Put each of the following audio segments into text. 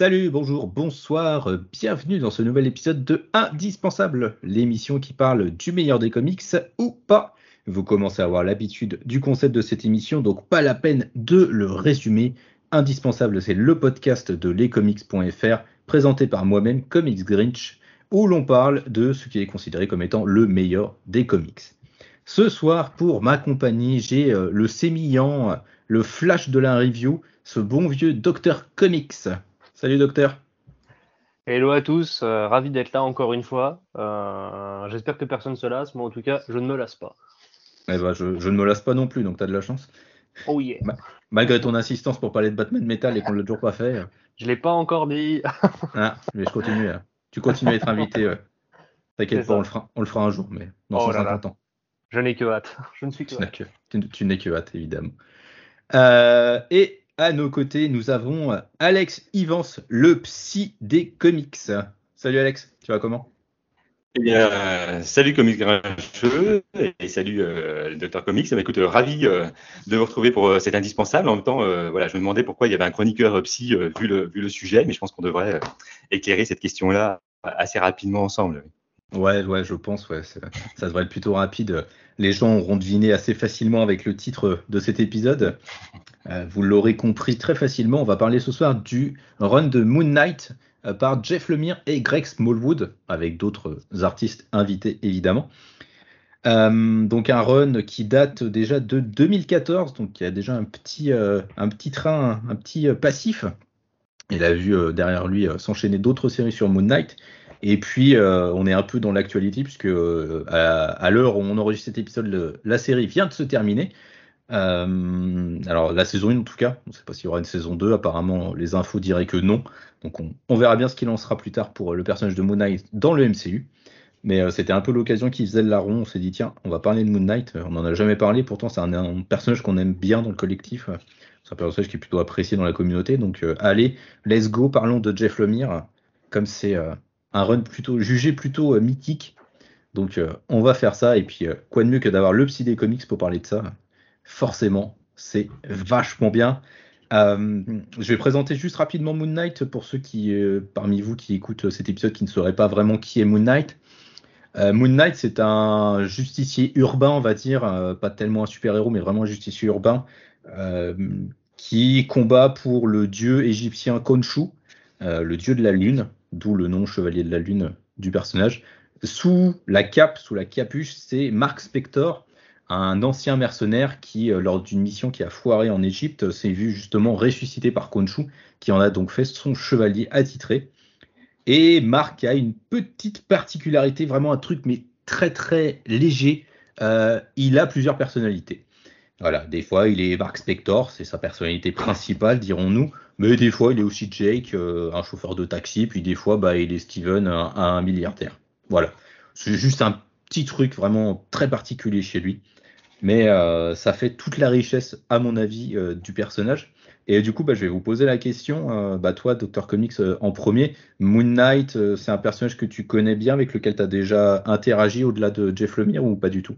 Salut, bonjour, bonsoir, euh, bienvenue dans ce nouvel épisode de Indispensable, l'émission qui parle du meilleur des comics ou pas. Vous commencez à avoir l'habitude du concept de cette émission, donc pas la peine de le résumer. Indispensable, c'est le podcast de lescomics.fr, présenté par moi-même, Comics Grinch, où l'on parle de ce qui est considéré comme étant le meilleur des comics. Ce soir, pour ma compagnie, j'ai euh, le sémillant, le flash de la review, ce bon vieux Docteur Comics. Salut docteur. Hello à tous, euh, ravi d'être là encore une fois. Euh, j'espère que personne se lasse, moi en tout cas, je ne me lasse pas. Eh ben, je, ne me lasse pas non plus, donc tu as de la chance. Oh yeah. malgré ton insistance pour parler de Batman Metal et qu'on ne l'a toujours pas fait. Euh. Je l'ai pas encore dit. ah, mais je continue. Tu continues à être invité. T'inquiète pas, on le, fera, on le fera un jour, mais dans oh 150 ans. Je n'ai que hâte. Je ne suis que tu hâte. tu n'es que hâte, évidemment. et à nos côtés, nous avons euh, Alex Ivans, le psy des comics. Salut Alex, tu vas comment? Eh bien, salut Comics Grincheux et salut euh, Docteur Comics. Eh écoute, euh, ravi de vous retrouver pour cet indispensable. En même temps, voilà, je me demandais pourquoi il y avait un chroniqueur psy vu, le, vu le sujet, mais je pense qu'on devrait éclairer cette question-là assez rapidement ensemble. Ouais, ouais, je pense, ouais, ça devrait être plutôt rapide. Les gens auront deviné assez facilement avec le titre de cet épisode. Euh, vous l'aurez compris très facilement, on va parler ce soir du run de Moon Knight euh, par Jeff Lemire et Greg Smallwood, avec d'autres artistes invités évidemment. Euh, donc un run qui date déjà de 2014, donc il y a déjà un petit, un petit train, un petit passif. Il a vu derrière lui s'enchaîner d'autres séries sur Moon Knight. Et puis, on est un peu dans l'actualité, puisque à, l'heure où on enregistre cet épisode, la série vient de se terminer. Euh, alors la saison 1 en tout cas, on ne sait pas s'il y aura une saison 2, apparemment les infos diraient que non. Donc on, verra bien ce qu'il en sera plus tard pour le personnage de Moon Knight dans le MCU. Mais euh, c'était un peu l'occasion qui faisait le larron, on s'est dit tiens, on va parler de Moon Knight, on n'en a jamais parlé, pourtant c'est un, personnage qu'on aime bien dans le collectif, c'est un personnage qui est plutôt apprécié dans la communauté, donc euh, allez, let's go, parlons de Jeff Lemire, comme c'est un run plutôt jugé plutôt mythique, donc on va faire ça, et puis quoi de mieux que d'avoir le psy des comics pour parler de ça? Forcément, c'est vachement bien. Euh, je vais présenter juste rapidement Moon Knight pour ceux qui, euh, parmi vous qui écoutent cet épisode, qui ne sauraient pas vraiment qui est Moon Knight. Euh, Moon Knight, c'est un justicier urbain, on va dire, pas tellement un super-héros, mais vraiment un justicier urbain, qui combat pour le dieu égyptien Khonshu, le dieu de la lune, d'où le nom chevalier de la lune du personnage. Sous la cape, sous la capuche, c'est Mark Spector, un ancien mercenaire qui, euh, lors d'une mission qui a foiré en Égypte, s'est vu justement ressuscité par Khonshu, qui en a donc fait son chevalier attitré. Et Marc a une petite particularité, vraiment un truc, mais très très léger. Euh, il a plusieurs personnalités. Voilà, des fois il est Mark Spector, c'est sa personnalité principale, dirons-nous. Mais des fois il est aussi Jake, euh, un chauffeur de taxi, puis des fois bah, il est Steven, un, un milliardaire. Voilà, c'est juste un petit truc vraiment très particulier chez lui. Mais euh, ça fait toute la richesse, à mon avis, euh, du personnage. Et du coup, bah, je vais vous poser la question, euh, bah, toi, Dr. Comics, en premier, Moon Knight, c'est un personnage que tu connais bien, avec lequel tu as déjà interagi au-delà de Jeff Lemire ou pas du tout?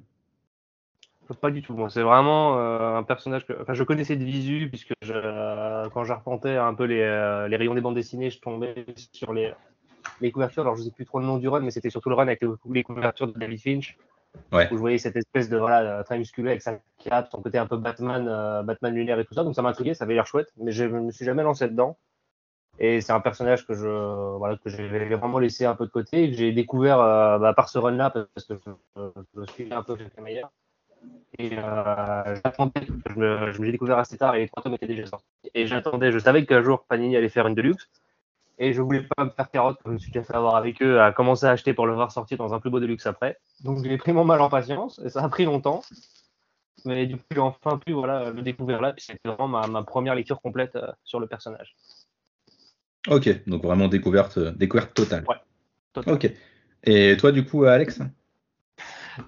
Pas du tout. c'est vraiment un personnage que enfin, je connaissais de visu, puisque je, quand j'arpentais un peu les, les, rayons des bandes dessinées, je tombais sur les, les couvertures. Alors, je ne sais plus trop le nom du run, mais c'était surtout le run avec les couvertures de David Finch. Ouais. Où je voyais cette espèce de voilà, très musculé avec sa cape, son côté un peu Batman, euh, Batman lunaire et tout ça. Donc ça m'a intrigué, ça avait l'air chouette, mais je ne me suis jamais lancé dedans. Et c'est un personnage que je voilà, que j'ai vraiment laissé un peu de côté et que j'ai découvert euh, bah, par ce run-là parce que je, je, suis un peu meilleur. Et euh, j'attendais, je me, je découvert assez tard et les trois tomes étaient déjà sortis. Et j'attendais, je savais qu'un jour Panini allait faire une deluxe et je voulais pas me faire carotte, comme je me suis déjà fait avoir avec eux, à commencer à acheter pour le voir sortir dans un plus beau de luxe après. Donc j'ai pris mon mal en patience, et ça a pris longtemps. Mais du coup, j'ai enfin pu voilà, le découvrir là, puis c'était vraiment ma, première lecture complète euh, sur le personnage. Ok, donc vraiment découverte, euh, découverte totale. Ouais, totale. Ok. Et toi, du coup, Alex?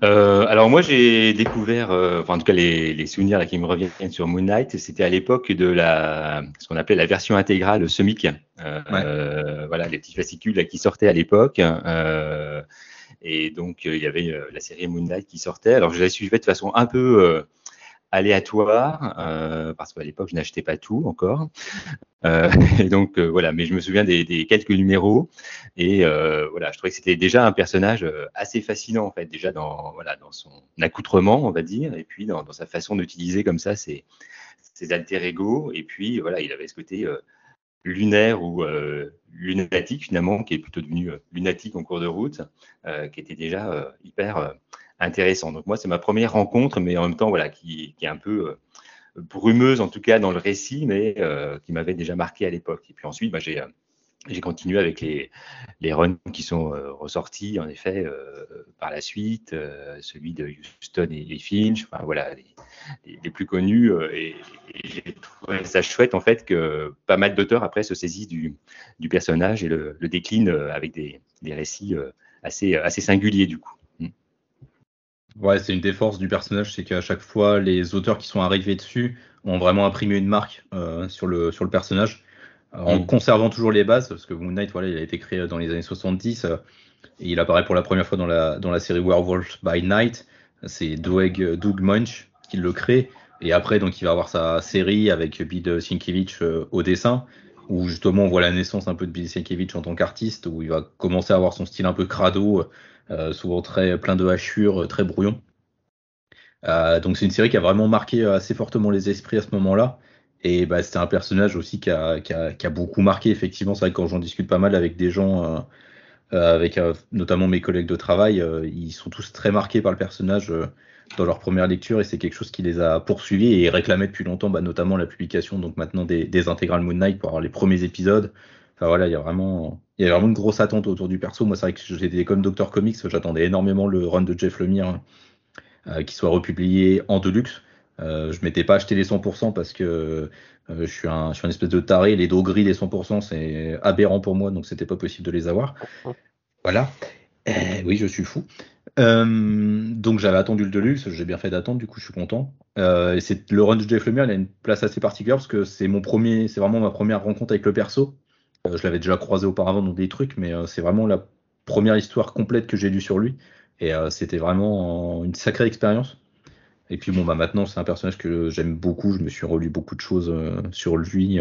Euh, alors moi j'ai découvert, euh, enfin en tout cas les, les, souvenirs là, qui me reviennent sur Moon Knight, c'était à l'époque de la, ce qu'on appelait la version intégrale Semic, euh, euh, voilà les petits fascicules là, qui sortaient à l'époque, euh, et donc il y avait la série Moon Knight qui sortait. Alors je l'ai suivais de façon un peu aléatoire, euh, parce qu'à l'époque, je n'achetais pas tout encore. Euh, et donc, euh, voilà, mais je me souviens des, quelques numéros. Et euh, voilà, je trouvais que c'était déjà un personnage assez fascinant, en fait, déjà dans, voilà, dans son accoutrement, on va dire, et puis dans, sa façon d'utiliser comme ça ses, ses alter ego. Et puis, voilà, il avait ce côté lunaire ou lunatique finalement, qui est plutôt devenu lunatique en cours de route, qui était déjà hyper intéressant. Donc moi, c'est ma première rencontre, mais en même temps, voilà, qui, est un peu euh, brumeuse en tout cas dans le récit, mais euh, qui m'avait déjà marqué à l'époque. Et puis ensuite, bah, j'ai euh, j'ai continué avec les, runs qui sont ressortis, en effet, par la suite, celui de Houston et, Finch, enfin voilà, les, plus connus. et, j'ai trouvé ça chouette, en fait, que pas mal d'auteurs, après, se saisissent du, personnage et le, le déclinent avec des, récits assez singuliers, du coup. Ouais, c'est une des forces du personnage, c'est qu'à chaque fois, les auteurs qui sont arrivés dessus ont vraiment imprimé une marque euh, sur, le, sur le personnage, euh, en mm. conservant toujours les bases, parce que Moon Knight, voilà, il a été créé dans les années 70, euh, et il apparaît pour la première fois dans la, dans la série Werewolf by Night. C'est Doug, Doug Munch qui le crée, et après, donc, il va avoir sa série avec Bill Sienkiewicz au dessin, où justement on voit la naissance un peu de Bill Sienkiewicz en tant qu'artiste, où il va commencer à avoir son style un peu crado, euh, souvent très plein de hachures, très brouillon. Euh, donc c'est une série qui a vraiment marqué assez fortement les esprits à ce moment-là. Et bah, un personnage aussi qui a, beaucoup marqué, effectivement. C'est vrai que quand j'en discute pas mal avec des gens, euh, avec notamment mes collègues de travail, ils sont tous très marqués par le personnage dans leur première lecture et c'est quelque chose qui les a poursuivis et réclamaient depuis longtemps, bah, notamment la publication donc maintenant des, des intégrales Moon Knight pour avoir les premiers épisodes. Enfin voilà, il y a vraiment, il y a vraiment une grosse attente autour du perso. Moi, c'est vrai que j'étais comme Doctor Comics, j'attendais énormément le run de Jeff Lemire euh, qui soit republié en deluxe. Euh, je m'étais pas acheté les 100% parce que euh, je, suis un, je suis un espèce de taré. Les dos gris des 100%, c'est aberrant pour moi, donc c'était pas possible de les avoir. Voilà. oui, je suis fou. Euh, donc j'avais attendu le Deluxe, j'ai bien fait d'attendre, du coup je suis content. Euh, et c'est le run de Jeff Lemire, il a une place assez particulière parce que c'est mon premier, c'est vraiment ma première rencontre avec le perso. Euh, je l'avais déjà croisé auparavant dans des trucs, mais c'est vraiment la première histoire complète que j'ai lue sur lui. Et c'était vraiment une sacrée expérience. Et puis bon, bah maintenant c'est un personnage que j'aime beaucoup. Je me suis relu beaucoup de choses sur lui.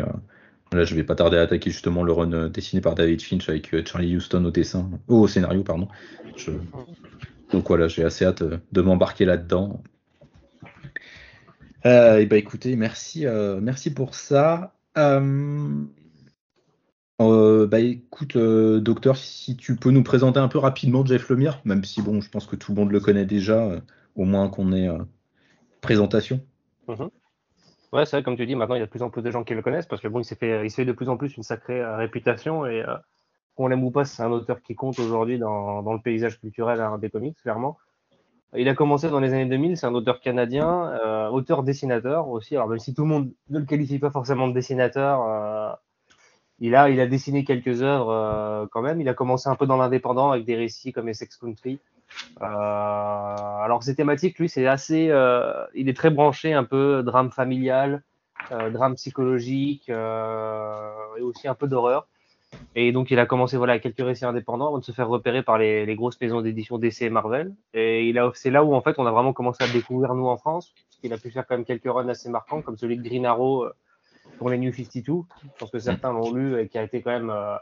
Là, je vais pas tarder à attaquer justement le run dessiné par David Finch avec Charlie Houston au dessin, au scénario, pardon. Donc voilà, j'ai assez hâte de m'embarquer là-dedans. et bah écoutez, merci, merci pour ça. Euh, bah écoute, euh, docteur, si tu peux nous présenter un peu rapidement Jeff Lemire, même si bon, je pense que tout le monde le connaît déjà, euh, au moins qu'on ait présentation. Mhm. Ouais, c'est vrai, comme tu dis, maintenant il y a de plus en plus de gens qui le connaissent parce que bon, il s'est fait, il s'est fait de plus en plus une sacrée réputation et qu'on l'aime ou pas, c'est un auteur qui compte aujourd'hui dans, le paysage culturel hein, des comics, clairement. Il a commencé dans les années 2000, c'est un auteur canadien, auteur-dessinateur aussi. Alors même si tout le monde ne le qualifie pas forcément de dessinateur, il a, il a dessiné quelques œuvres euh, quand même. Il a commencé un peu dans l'indépendant avec des récits comme Essex Country. Euh, alors ses thématiques, lui, c'est assez, euh, il est très branché un peu drame familial, drame psychologique et aussi un peu d'horreur. Et donc il a commencé voilà quelques récits indépendants avant de se faire repérer par les, les grosses maisons d'édition DC et Marvel. Et il a, c'est là où en fait on a vraiment commencé à le découvrir nous en France, parce qu'il a pu faire quand même quelques runs assez marquants comme celui de Green Arrow pour les New 52. Je pense que certains l'ont lu et qui a été quand même euh,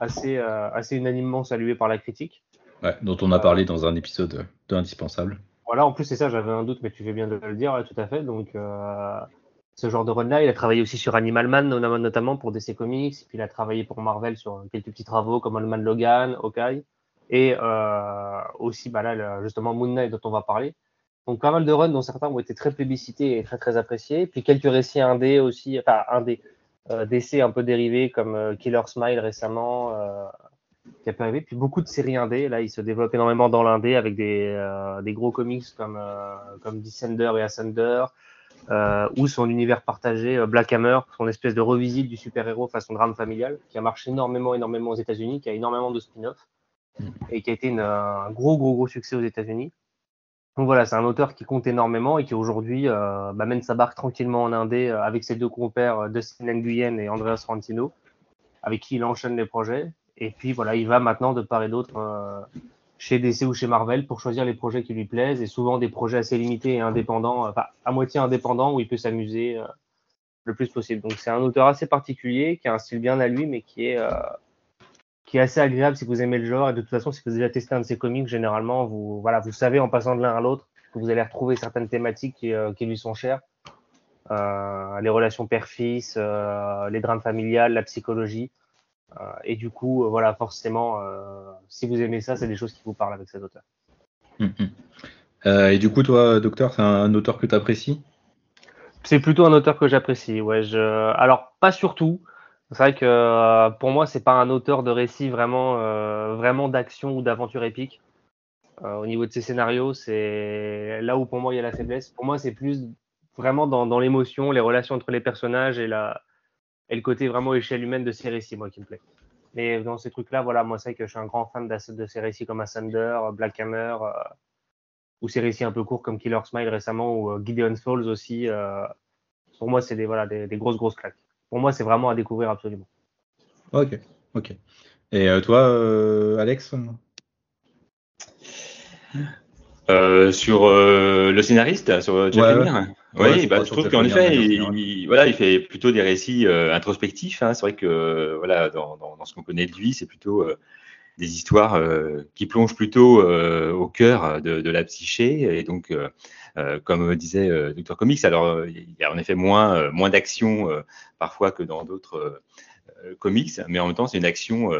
assez, euh, assez unanimement salué par la critique. Ouais, dont on a parlé dans un épisode de Indispensable. Voilà, en plus c'est ça, j'avais un doute, mais tu fais bien de le dire, tout à fait. Donc euh, ce genre de run-là, il a travaillé aussi sur Animal Man, notamment pour DC Comics, puis il a travaillé pour Marvel sur quelques petits travaux comme Old Man Logan, Hawkeye, et aussi bah justement Moon Knight dont on va parler. Donc pas mal de runs dont certains ont été très plébiscités et très très appréciés. Puis quelques récits indés aussi, enfin indés, euh, d'essais un peu dérivés comme euh, Killer Smile récemment, euh, qui a pu arriver. Puis beaucoup de séries indés. Là, il se développe énormément dans l'indé avec des, euh, gros comics comme, euh, comme Descender et Ascender. Ou son univers partagé Black Hammer, son espèce de revisite du super-héros façon drame familial, qui a marché énormément, énormément aux États-Unis, qui a énormément de spin-off mm. et qui a été une, un gros, gros, gros succès aux États-Unis. Donc voilà, c'est un auteur qui compte énormément et qui aujourd'hui euh, bah, mène sa barque tranquillement en Indé euh, avec ses deux compères euh, Dustin Nguyen et Andreas Rantino, avec qui il enchaîne les projets. Et puis voilà, il va maintenant de part et d'autre chez DC ou chez Marvel pour choisir les projets qui lui plaisent et souvent des projets assez limités et indépendants, enfin à moitié indépendants où il peut s'amuser le plus possible. Donc c'est un auteur assez particulier qui a un style bien à lui mais qui est qui est assez agréable si vous aimez le genre et de toute façon si vous avez déjà testé un de ses comics généralement vous voilà vous savez en passant de l'un à l'autre que vous allez retrouver certaines thématiques qui, qui lui sont chères euh, les relations père-fils, euh, les drames familiales, la psychologie. Euh, et du coup, voilà, forcément, si vous aimez ça, c'est des choses qui vous parlent avec cet auteur. Hum, hum. et du coup, toi, docteur, c'est un, auteur que tu apprécies C'est plutôt un auteur que j'apprécie. Ouais, je... Alors, pas surtout. C'est vrai que pour moi, c'est pas un auteur de récit vraiment, vraiment d'action ou d'aventure épique. au niveau de ses scénarios, c'est là où pour moi il y a la faiblesse. Pour moi, c'est plus vraiment dans, l'émotion, les relations entre les personnages et, la, et le côté vraiment échelle humaine de ces récits, moi, qui me plaît. Mais dans ces trucs-là, voilà, moi, c'est que je suis un grand fan de ces récits comme Ascender, Black Hammer, euh, ou ces récits un peu courts comme Killer Smile récemment, ou euh, Gideon Falls aussi. Euh, pour moi, c'est des, voilà, des, grosses, grosses claques. Pour moi, c'est vraiment à découvrir absolument. Ok, ok. Et toi, Alex sur le scénariste, sur Jeff Lemire oui, bah, je trouve qu'en effet, il, voilà, il fait plutôt des récits euh, introspectifs. Hein. C'est vrai que voilà, dans, dans, dans ce qu'on connaît de lui, c'est plutôt euh, des histoires euh, qui plongent plutôt au cœur de, de, la psyché. Et donc, comme disait Dr Comics, alors il y a en effet moins, moins d'action parfois que dans d'autres comics, mais en même temps, c'est une action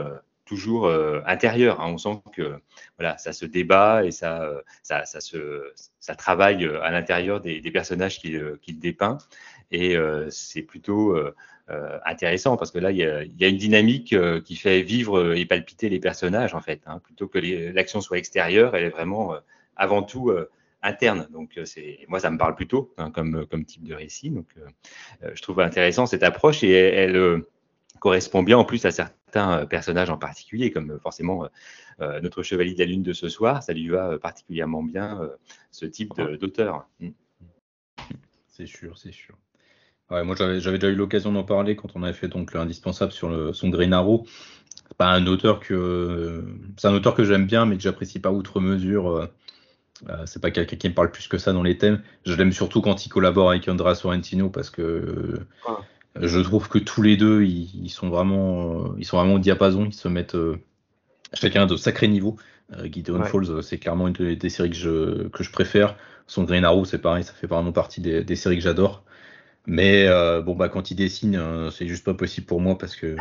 toujours euh, intérieur. Hein. On sent que voilà, ça se débat et ça, euh, ça, ça, se, travaille euh, à l'intérieur des, des, personnages qu'il qui dépeint. Et c'est plutôt intéressant parce que là, il y a, y a une dynamique qui fait vivre et palpiter les personnages, en fait. Hein. Plutôt que l'action soit extérieure, elle est vraiment avant tout interne. Donc, c'est moi, ça me parle plutôt hein, comme, comme type de récit. Donc, je trouve intéressant cette approche et elle correspond bien en plus à certains euh, personnages en particulier, comme euh, forcément euh, notre chevalier de la lune de ce soir, ça lui va particulièrement bien ce type d'auteur. Mm. C'est sûr, c'est sûr. Ouais, moi j'avais déjà eu l'occasion d'en parler quand on avait fait donc l'indispensable sur le, son Green Arrow. C'est pas un auteur que c'est un auteur que j'aime bien mais que j'apprécie pas outre mesure. c'est pas quelqu'un qui me parle plus que ça dans les thèmes. Je l'aime surtout quand il collabore avec Andrea Sorrentino parce que je trouve que tous les deux, ils, sont vraiment, ils sont vraiment au diapason. Ils se mettent euh, chacun de sacré niveau. Euh, Gideon Falls, c'est clairement une des, séries que je, que je préfère. Son Green Arrow, c'est pareil, ça fait vraiment partie des, séries que j'adore. Mais euh, bon, bah, quand il dessine, c'est juste pas possible pour moi parce que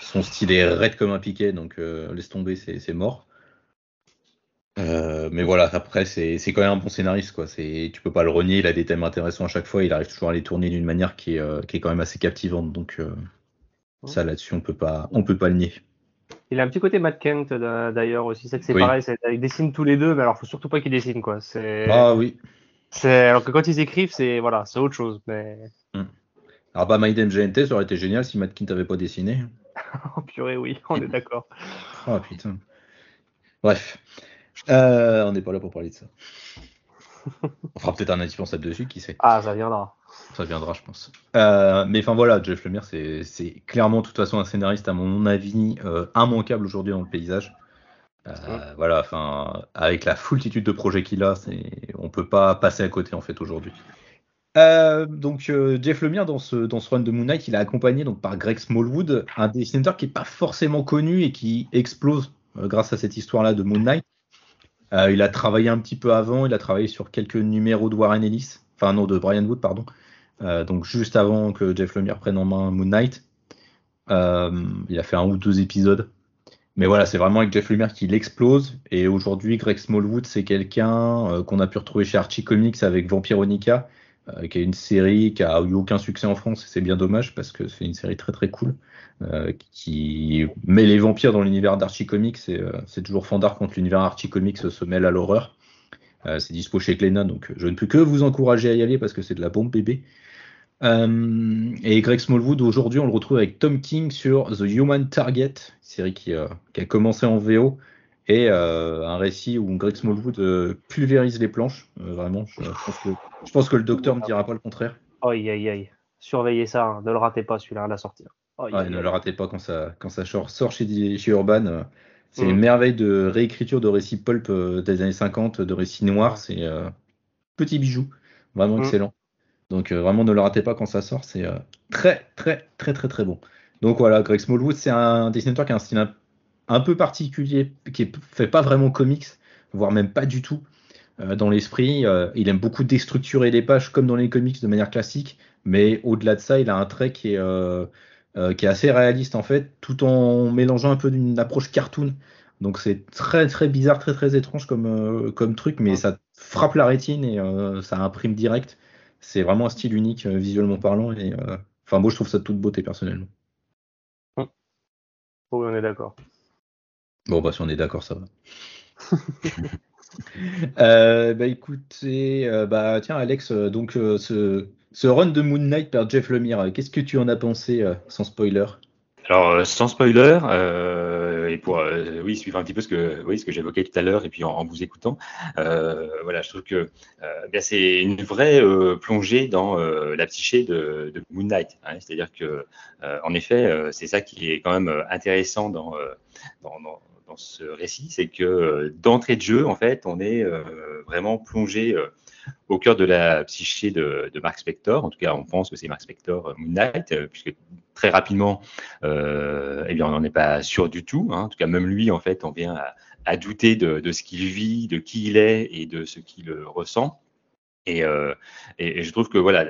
son style est raide comme un piquet, donc laisse tomber, c'est mort. Euh, mais voilà, après, c'est quand même un bon scénariste. Quoi. Tu peux pas le renier, il a des thèmes intéressants à chaque fois, il arrive toujours à les tourner d'une manière qui est, euh, qui est, quand même assez captivante. Donc, euh, ça là-dessus, on peut pas, on peut pas le nier. Il a un petit côté Matt Kent d'ailleurs aussi, c'est pareil, ils dessinent tous les deux, mais alors faut surtout pas qu'ils dessinent quoi. Ah oui. Alors que quand ils écrivent, c'est voilà, c'est autre chose. Mais... Hmm. Alors bah Maiden GNT, ça aurait été génial si Matt Kent avait pas dessiné. oh purée, oui, on est d'accord. oh putain. Bref. Euh, on n'est pas là pour parler de ça. On fera peut-être un indispensable dessus, qui sait. Ah, ça viendra. Ça viendra, je pense. Euh, mais enfin voilà, Jeff Lemire, c'est clairement de toute façon un scénariste, à mon avis, euh, immanquable aujourd'hui dans le paysage. Voilà, enfin, avec la foultitude de projets qu'il a, on peut pas passer à côté en fait aujourd'hui. donc Jeff Lemire dans ce dans ce run de Moon Knight, il est accompagné donc par Greg Smallwood, un dessinateur qui est pas forcément connu et qui explose grâce à cette histoire-là de Moon Knight. Euh, il a travaillé un petit peu avant, il a travaillé sur quelques numéros de Warren Ellis, enfin non, de Brian Wood, pardon. Euh, donc juste avant que Jeff Lemire prenne en main Moon Knight. Euh, il a fait un ou deux épisodes. Mais voilà, c'est vraiment avec Jeff Lemire qu'il explose. Et aujourd'hui, Greg Smallwood, c'est quelqu'un qu'on a pu retrouver chez Archie Comics avec Vampironica, qui est une série qui a eu aucun succès en France. Et c'est bien dommage parce que c'est une série très très cool. Euh, qui met les vampires dans l'univers d'Archie Comics. Euh, c'est toujours fandard quand l'univers Archie Comics se mêle à l'horreur. Euh, c'est dispo chez Glénat, donc je ne peux que vous encourager à y aller parce que c'est de la bombe bébé. et Greg Smallwood, aujourd'hui, on le retrouve avec Tom King sur The Human Target, série qui, a commencé en VO, et un récit où Greg Smallwood pulvérise les planches. vraiment, je, pense que, le docteur ne me dira pas le contraire. Aïe, aïe, aïe. Surveillez ça, hein. ne le ratez pas celui-là à la sortie. ne le ratez pas quand ça, quand ça sort chez, chez Urban. Euh, C'est une merveille de réécriture de récits pulp des années 50, de récits noirs. C'est petit bijou, vraiment excellent. Donc vraiment ne le ratez pas quand ça sort, c'est très très très très très bon. Donc voilà, Greg Smallwood, c'est un dessinateur qui a un style un, peu particulier, qui fait pas vraiment comics, voire même pas du tout euh, dans l'esprit. Euh, il aime beaucoup déstructurer les pages comme dans les comics de manière classique, mais au-delà de ça, il a un trait qui est, euh, qui est assez réaliste en fait, tout en mélangeant un peu d'une approche cartoon. Donc c'est très très bizarre, très très étrange comme, comme truc, mais ça frappe la rétine et ça imprime direct. C'est vraiment un style unique visuellement parlant et enfin moi je trouve ça de toute beauté personnellement. Oui, on est d'accord. Bon, bah, si on est d'accord, ça va. Euh, bah, écoutez, euh, bah, tiens, Alex, euh, donc ce, ce, run de Moon Knight par Jeff Lemire, qu'est-ce que tu en as pensé sans spoiler? Alors, sans spoiler, et pour oui suivre un petit peu ce que oui ce que j'évoquais tout à l'heure et puis en, vous écoutant, voilà, je trouve que c'est une vraie plongée dans la psyché de, de Moon Knight. Hein, C'est-à-dire que en effet, c'est ça qui est quand même intéressant dans dans ce récit, c'est que d'entrée de jeu, en fait, on est vraiment plongé au cœur de la psyché de, Mark Spector. En tout cas, on pense que c'est Mark Spector Moon Knight, puisque très rapidement, euh, eh bien, on n'en est pas sûr du tout. Hein. En tout cas, même lui, en fait, on vient à, douter de, ce qu'il vit, de qui il est et de ce qu'il ressent. Et, euh, je trouve que voilà,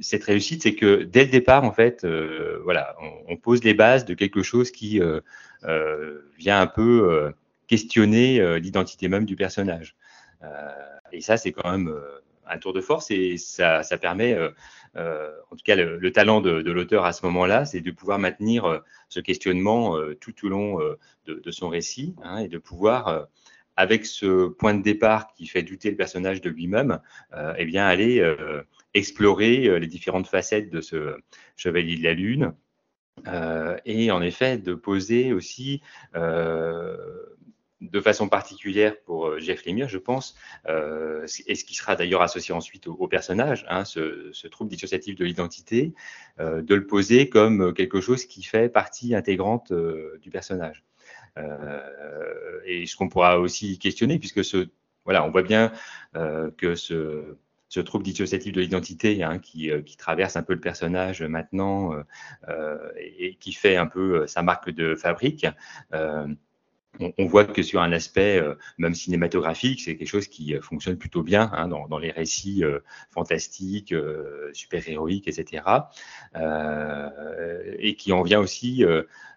cette réussite, c'est que dès le départ, en fait, euh, voilà, on, pose les bases de quelque chose qui euh, euh vient un peu euh, questionner l'identité même du personnage. et ça, c'est quand même un tour de force et ça, ça permet, en tout cas, le, le talent de, l'auteur à ce moment-là, c'est de pouvoir maintenir ce questionnement tout au long de, son récit hein, et de pouvoir avec ce point de départ qui fait douter le personnage de lui-même, euh, eh bien aller euh, explorer euh, les différentes facettes de ce chevalier de la lune, euh, et en effet de poser aussi euh, de façon particulière pour Jeff Lemire, je pense, euh, et ce qui sera d'ailleurs associé ensuite au, personnage, hein, ce, trouble dissociatif de l'identité, euh, de le poser comme quelque chose qui fait partie intégrante euh, du personnage. Euh, et ce qu'on pourra aussi questionner, puisque voilà, on voit bien euh, que ce, ce trouble dissociatif de l'identité hein, qui, euh, qui, traverse un peu le personnage maintenant euh, et, et, qui fait un peu sa marque de fabrique. Euh, on, on, voit que sur un aspect euh, même cinématographique, c'est quelque chose qui fonctionne plutôt bien hein, dans, dans, les récits euh, fantastiques, euh, super-héroïques, etc. et qui en vient aussi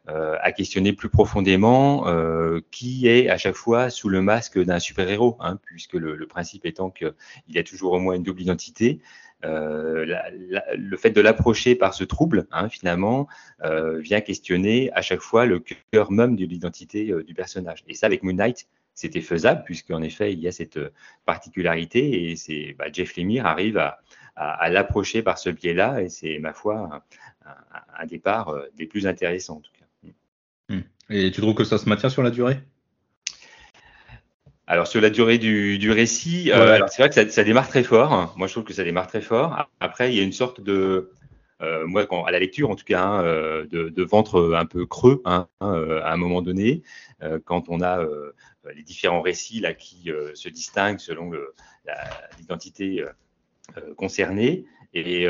euh, à questionner plus profondément euh, qui est à chaque fois sous le masque d'un super-héros, hein, puisque le, le, principe étant qu'il y a toujours au moins une double identité. Euh, le fait de l'approcher par ce trouble, hein, finalement, euh, vient questionner à chaque fois le cœur même de l'identité euh, du personnage. Et ça, avec Moon Knight, c'était faisable, puisqu'en effet, il y a cette particularité, et c'est bah, Jeff Lemire arrive à, l'approcher par ce biais-là, et c'est, ma foi, un, un, un départ des plus intéressants, en tout cas. Hmm. Et tu trouves que ça se maintient sur la durée? Alors sur la durée du, du récit, euh, ouais. c'est vrai que ça, ça, démarre très fort. Moi, je trouve que ça démarre très fort. Après, il y a une sorte de, euh, moi, quand, à la lecture en tout cas, hein, euh, de, de, ventre un peu creux hein, euh, à un moment donné, quand on a les différents récits là qui se distinguent selon l'identité concernée. Et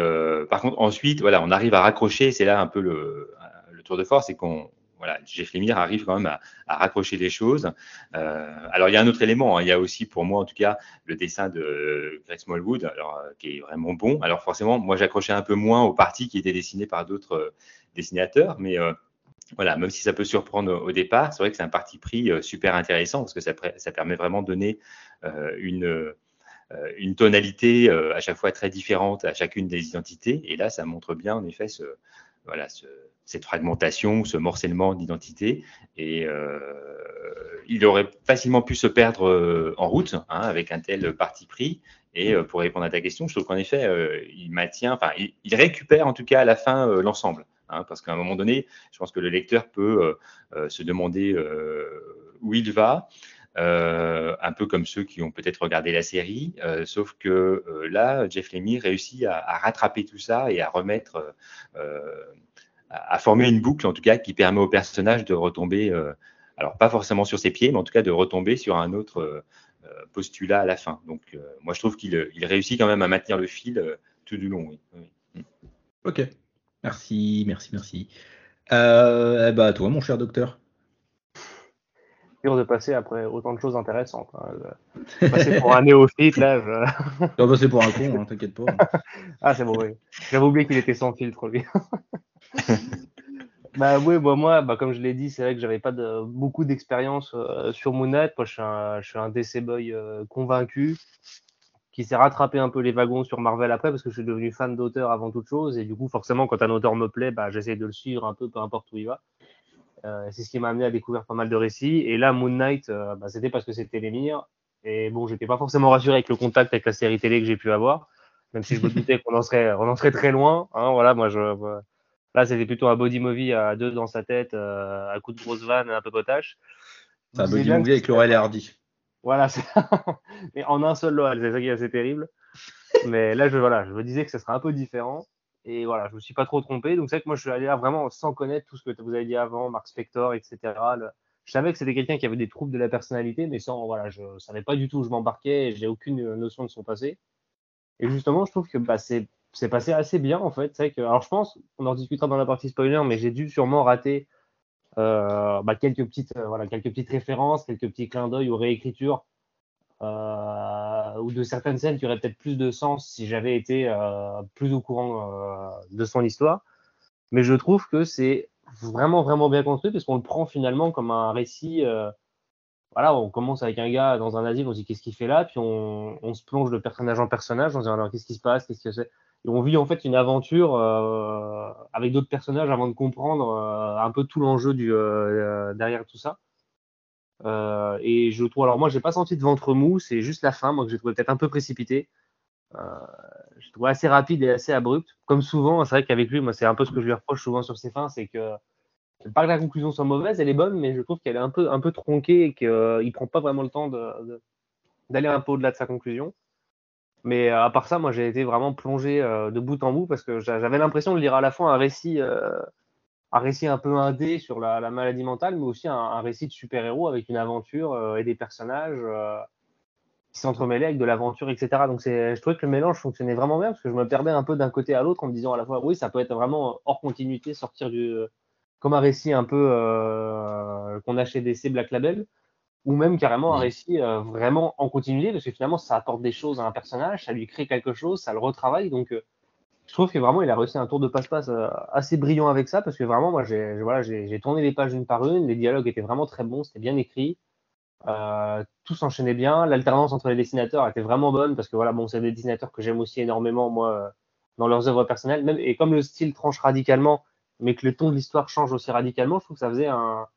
par contre, ensuite, voilà, on arrive à raccrocher. C'est là un peu le, le tour de force, c'est qu'on voilà, Jeff Lemire arrive quand même à, raccrocher les choses. Euh, alors, il y a un autre élément. Hein, il y a aussi, pour moi, en tout cas, le dessin de Greg Smallwood, euh, qui est vraiment bon. Alors, forcément, moi, j'accrochais un peu moins aux parties qui étaient dessinées par d'autres euh, dessinateurs, mais voilà, même si ça peut surprendre au, départ, c'est vrai que c'est un parti pris super intéressant parce que ça, permet vraiment de donner une une tonalité à chaque fois très différente à chacune des identités. Et là, ça montre bien, en effet, ce, voilà, ce, cette fragmentation, ce morcellement d'identité. Et euh, il aurait facilement pu se perdre euh, en route hein, avec un tel parti pris. Et euh, pour répondre à ta question, je trouve qu'en effet, il maintient, enfin, il, récupère en tout cas à la fin l'ensemble. Hein, parce qu'à un moment donné, je pense que le lecteur peut se demander où il va. Un peu comme ceux qui ont peut-être regardé la série, sauf que là, Jeff Lemire réussit à, rattraper tout ça et à remettre à former une boucle, en tout cas, qui permet au personnage de retomber euh, alors pas forcément sur ses pieds, mais en tout cas de retomber sur un autre postulat à la fin. Donc moi je trouve qu'il il réussit quand même à maintenir le fil tout du long. Oui. Ok, merci, merci, merci. Euh, bah, toi, mon cher docteur. Dur de passer après autant de choses intéressantes. Hein. Passer pour un néophyte, là. Je... vas passer pour un con, hein, t'inquiète pas. ah, c'est bon, oui. J'avais oublié qu'il était sans filtre, lui. bah oui, bah, moi, bah, comme je l'ai dit, c'est vrai que j'avais pas beaucoup d'expérience euh, sur Moonlight. Moi, je suis un, DC Boy euh, convaincu qui s'est rattrapé un peu les wagons sur Marvel après parce que je suis devenu fan d'auteur avant toute chose. Et du coup forcément quand un auteur me plaît bah, j'essaie de le suivre un peu peu importe où il va. Euh, c'est ce qui m'a amené à découvrir pas mal de récits. Et là Moon Knight euh, bah, c'était parce que c'était l'émir et bon j'étais pas forcément rassuré avec le contact avec la série télé que j'ai pu avoir même si je me doutais qu'on en serait en serait très loin hein, voilà moi je là c'était plutôt un body movie à deux dans sa tête euh, à coup de grosse vanne un peu potache c'est un body movie avec Laurel et Hardy voilà, mais en un seul Loal, c'est ça qui est assez terrible. Mais là, je, voilà, je me disais que ce serait un peu différent. Et voilà, je me suis pas trop trompé. Donc, c'est vrai que moi, je suis allé là vraiment sans connaître tout ce que vous avez dit avant, Mark Spector, etc. Je savais que c'était quelqu'un qui avait des troubles de la personnalité, mais sans, voilà, je savais pas du tout où je m'embarquais. J'ai aucune notion de son passé. Et justement, je trouve que bah, c'est passé assez bien, en fait. C'est alors, je pense, on en discutera dans la partie spoiler, mais j'ai dû sûrement rater euh, bah, quelques, petites, euh, quelques petites références, quelques petits clins d'œil aux réécritures euh, ou de certaines scènes qui auraient peut-être plus de sens si j'avais été plus au courant de son histoire. Mais je trouve que c'est vraiment, vraiment bien construit parce qu'on le prend finalement comme un récit. voilà, on commence avec un gars dans un asile, on se dit qu'est-ce qu'il fait là, puis on, on, se plonge de personnage en personnage, on se dit alors qu'est-ce qui se passe, qu'est-ce que c'est? On vit en fait une aventure euh, avec d'autres personnages avant de comprendre euh, un peu tout l'enjeu euh, derrière tout ça. et je trouve, alors moi, j'ai pas senti de ventre mou, c'est juste la fin, moi que j'ai trouvé peut-être un peu précipité. je trouve assez rapide et assez abrupt. Comme souvent, c'est vrai qu'avec lui, moi, c'est un peu ce que je lui reproche souvent sur ses fins, c'est que pas que la conclusion soit mauvaise, elle est bonne, mais je trouve qu'elle est un peu, un peu tronquée et qu'il prend pas vraiment le temps d'aller un peu au-delà de sa conclusion. Mais euh, à part ça, moi, j'ai été vraiment plongé euh, de bout en bout parce que j'avais l'impression de lire à la fois un récit, euh, un récit un peu indé sur la, la maladie mentale, mais aussi un, un récit de super-héros avec une aventure et des personnages qui s'entremêlaient avec de l'aventure, etc. Donc, je trouvais que le mélange fonctionnait vraiment bien parce que je me perdais un peu d'un côté à l'autre en me disant à la fois, oui, ça peut être vraiment hors continuité, sortir du. comme un récit un peu qu'on a chez DC Black Label ou même carrément un mm. récit euh, vraiment en continuité, parce que finalement, ça apporte des choses à un personnage, ça lui crée quelque chose, ça le retravaille. Donc, euh, je trouve que vraiment, il a réussi un tour de passe-passe euh, assez brillant avec ça, parce que vraiment, moi, j'ai voilà, tourné les pages une par une, les dialogues étaient vraiment très bons, c'était bien écrit. tout s'enchaînait bien, l'alternance entre les dessinateurs était vraiment bonne, parce que voilà, bon, c'est des dessinateurs que j'aime aussi énormément, moi, dans leurs œuvres personnelles. Même, et comme le style tranche radicalement, mais que le ton de l'histoire change aussi radicalement, je trouve que ça faisait un,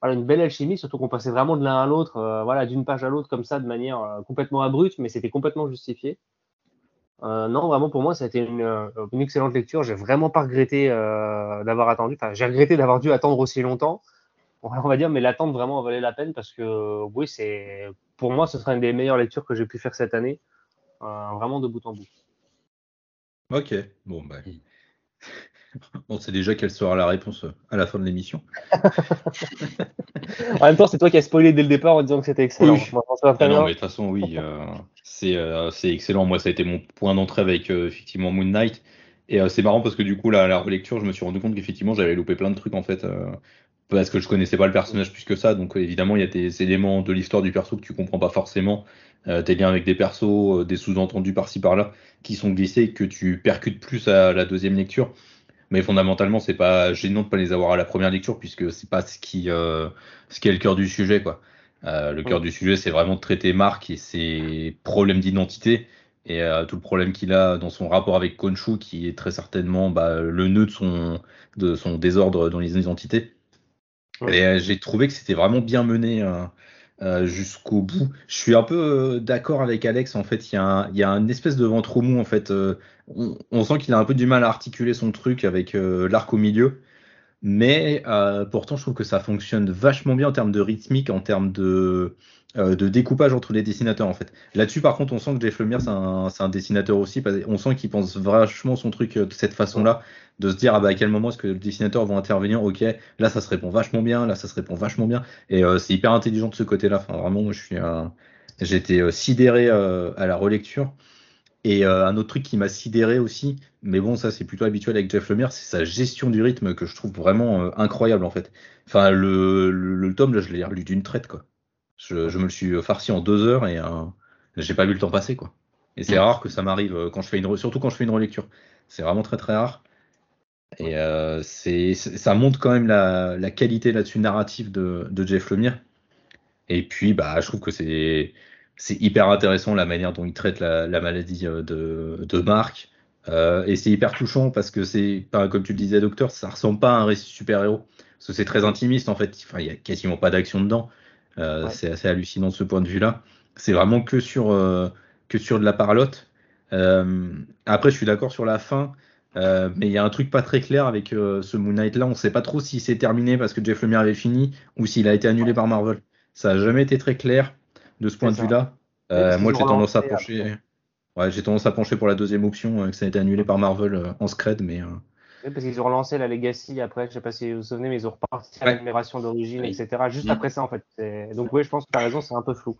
voilà, une belle alchimie, surtout qu'on passait vraiment de l'un à l'autre, euh, voilà, d'une page à l'autre comme ça, de manière euh, complètement abrupte, mais c'était complètement justifié. Euh, non, vraiment pour moi, ça a été une, une excellente lecture. J'ai vraiment pas regretté d'avoir attendu. Enfin, j'ai regretté d'avoir dû attendre aussi longtemps, on va dire, mais l'attente vraiment valait la peine parce que oui, c'est pour moi, ce sera une des meilleures lectures que j'ai pu faire cette année, vraiment de bout en bout. Ok, bon bah. On sait déjà quelle sera la réponse euh, à la fin de l'émission. en même temps, c'est toi qui as spoilé dès le départ en disant que c'était excellent. Ah non, mais de toute façon, oui, euh, euh, c'est excellent. Moi, ça a été mon point d'entrée avec effectivement Moon Knight. Et c'est marrant parce que du coup, là, à la relecture, je me suis rendu compte qu'effectivement, j'avais loupé plein de trucs en fait. parce que je connaissais pas le personnage plus que ça. Donc, évidemment, il y a des éléments de l'histoire du perso que tu comprends pas forcément. tes liens avec des persos, des sous-entendus par-ci par-là qui sont glissés et que tu percutes plus à la deuxième lecture. Mais fondamentalement, c'est pas gênant de pas les avoir à la première lecture puisque c'est pas ce qui, euh, ce qui est le cœur du sujet, quoi. Euh, le cœur du sujet, c'est vraiment de traiter Marc et ses problèmes d'identité et euh, tout le problème qu'il a dans son rapport avec Konshu, qui est très certainement bah, le nœud de son, de son désordre dans les identités. Et euh, j'ai trouvé que c'était vraiment bien mené. Hein. Euh, jusqu'au bout. Je suis un peu euh, d'accord avec Alex. En fait, il y, a un, y a une espèce de ventre mou. En fait, euh, on, sent qu'il a un peu du mal à articuler son truc avec l'arc au milieu. Mais pourtant, je trouve que ça fonctionne vachement bien en termes de rythmique, en termes de, euh, de découpage entre les dessinateurs en fait. Là-dessus, par contre, on sent que Jeff Lemire, c'est un, un, dessinateur aussi. On sent qu'il pense vachement son truc euh, de cette façon-là, de se dire ah bah, à quel moment est-ce que le dessinateur va intervenir? Ok, là ça se répond vachement bien, là ça se répond vachement bien. Et euh, c'est hyper intelligent de ce côté-là. Enfin, vraiment, moi, je suis, j'ai été sidéré à la relecture. Et un autre truc qui m'a sidéré aussi, mais bon, ça c'est plutôt habituel avec Jeff Lemire, c'est sa gestion du rythme que je trouve vraiment incroyable en fait. Enfin, le, le, le tome, là, je l'ai relu d'une traite quoi. Je, me le suis farci en deux heures et euh, j'ai pas vu le temps passer quoi. Et c'est mm. rare que ça m'arrive euh, quand je fais une, surtout quand je fais une relecture. C'est vraiment très très rare. Et euh, c'est, ça montre quand même la, la qualité là-dessus narrative de, de, Jeff Lemire. Et puis, bah, je trouve que c'est, c'est hyper intéressant la manière dont il traite la, la maladie de, de Marc. Euh, et c'est hyper touchant parce que c'est, comme tu le disais, docteur, ça ressemble pas à un récit super-héros. Parce que c'est très intimiste en fait. Enfin, il y a quasiment pas d'action dedans. Euh, c'est assez hallucinant de ce point de vue-là. C'est vraiment que sur, euh, que sur de la parlotte. Euh, après, je suis d'accord sur la fin. mais il y a un truc pas très clair avec ce Moon Knight là. On sait pas trop si c'est terminé parce que Jeff Lemire avait fini ou s'il a été annulé par Marvel. Ça a jamais été très clair de ce point de vue là. moi, j'ai tendance à pencher. Ouais, j'ai tendance à pencher pour la deuxième option, que ça a été annulé par Marvel en scred, mais oui, parce qu'ils ont relancé la Legacy après, je sais pas si vous vous souvenez, mais ils ont reparti à la d'origine, etc. Juste mm. après ça, en fait. Donc, oui, je pense que tu as raison, c'est un peu flou.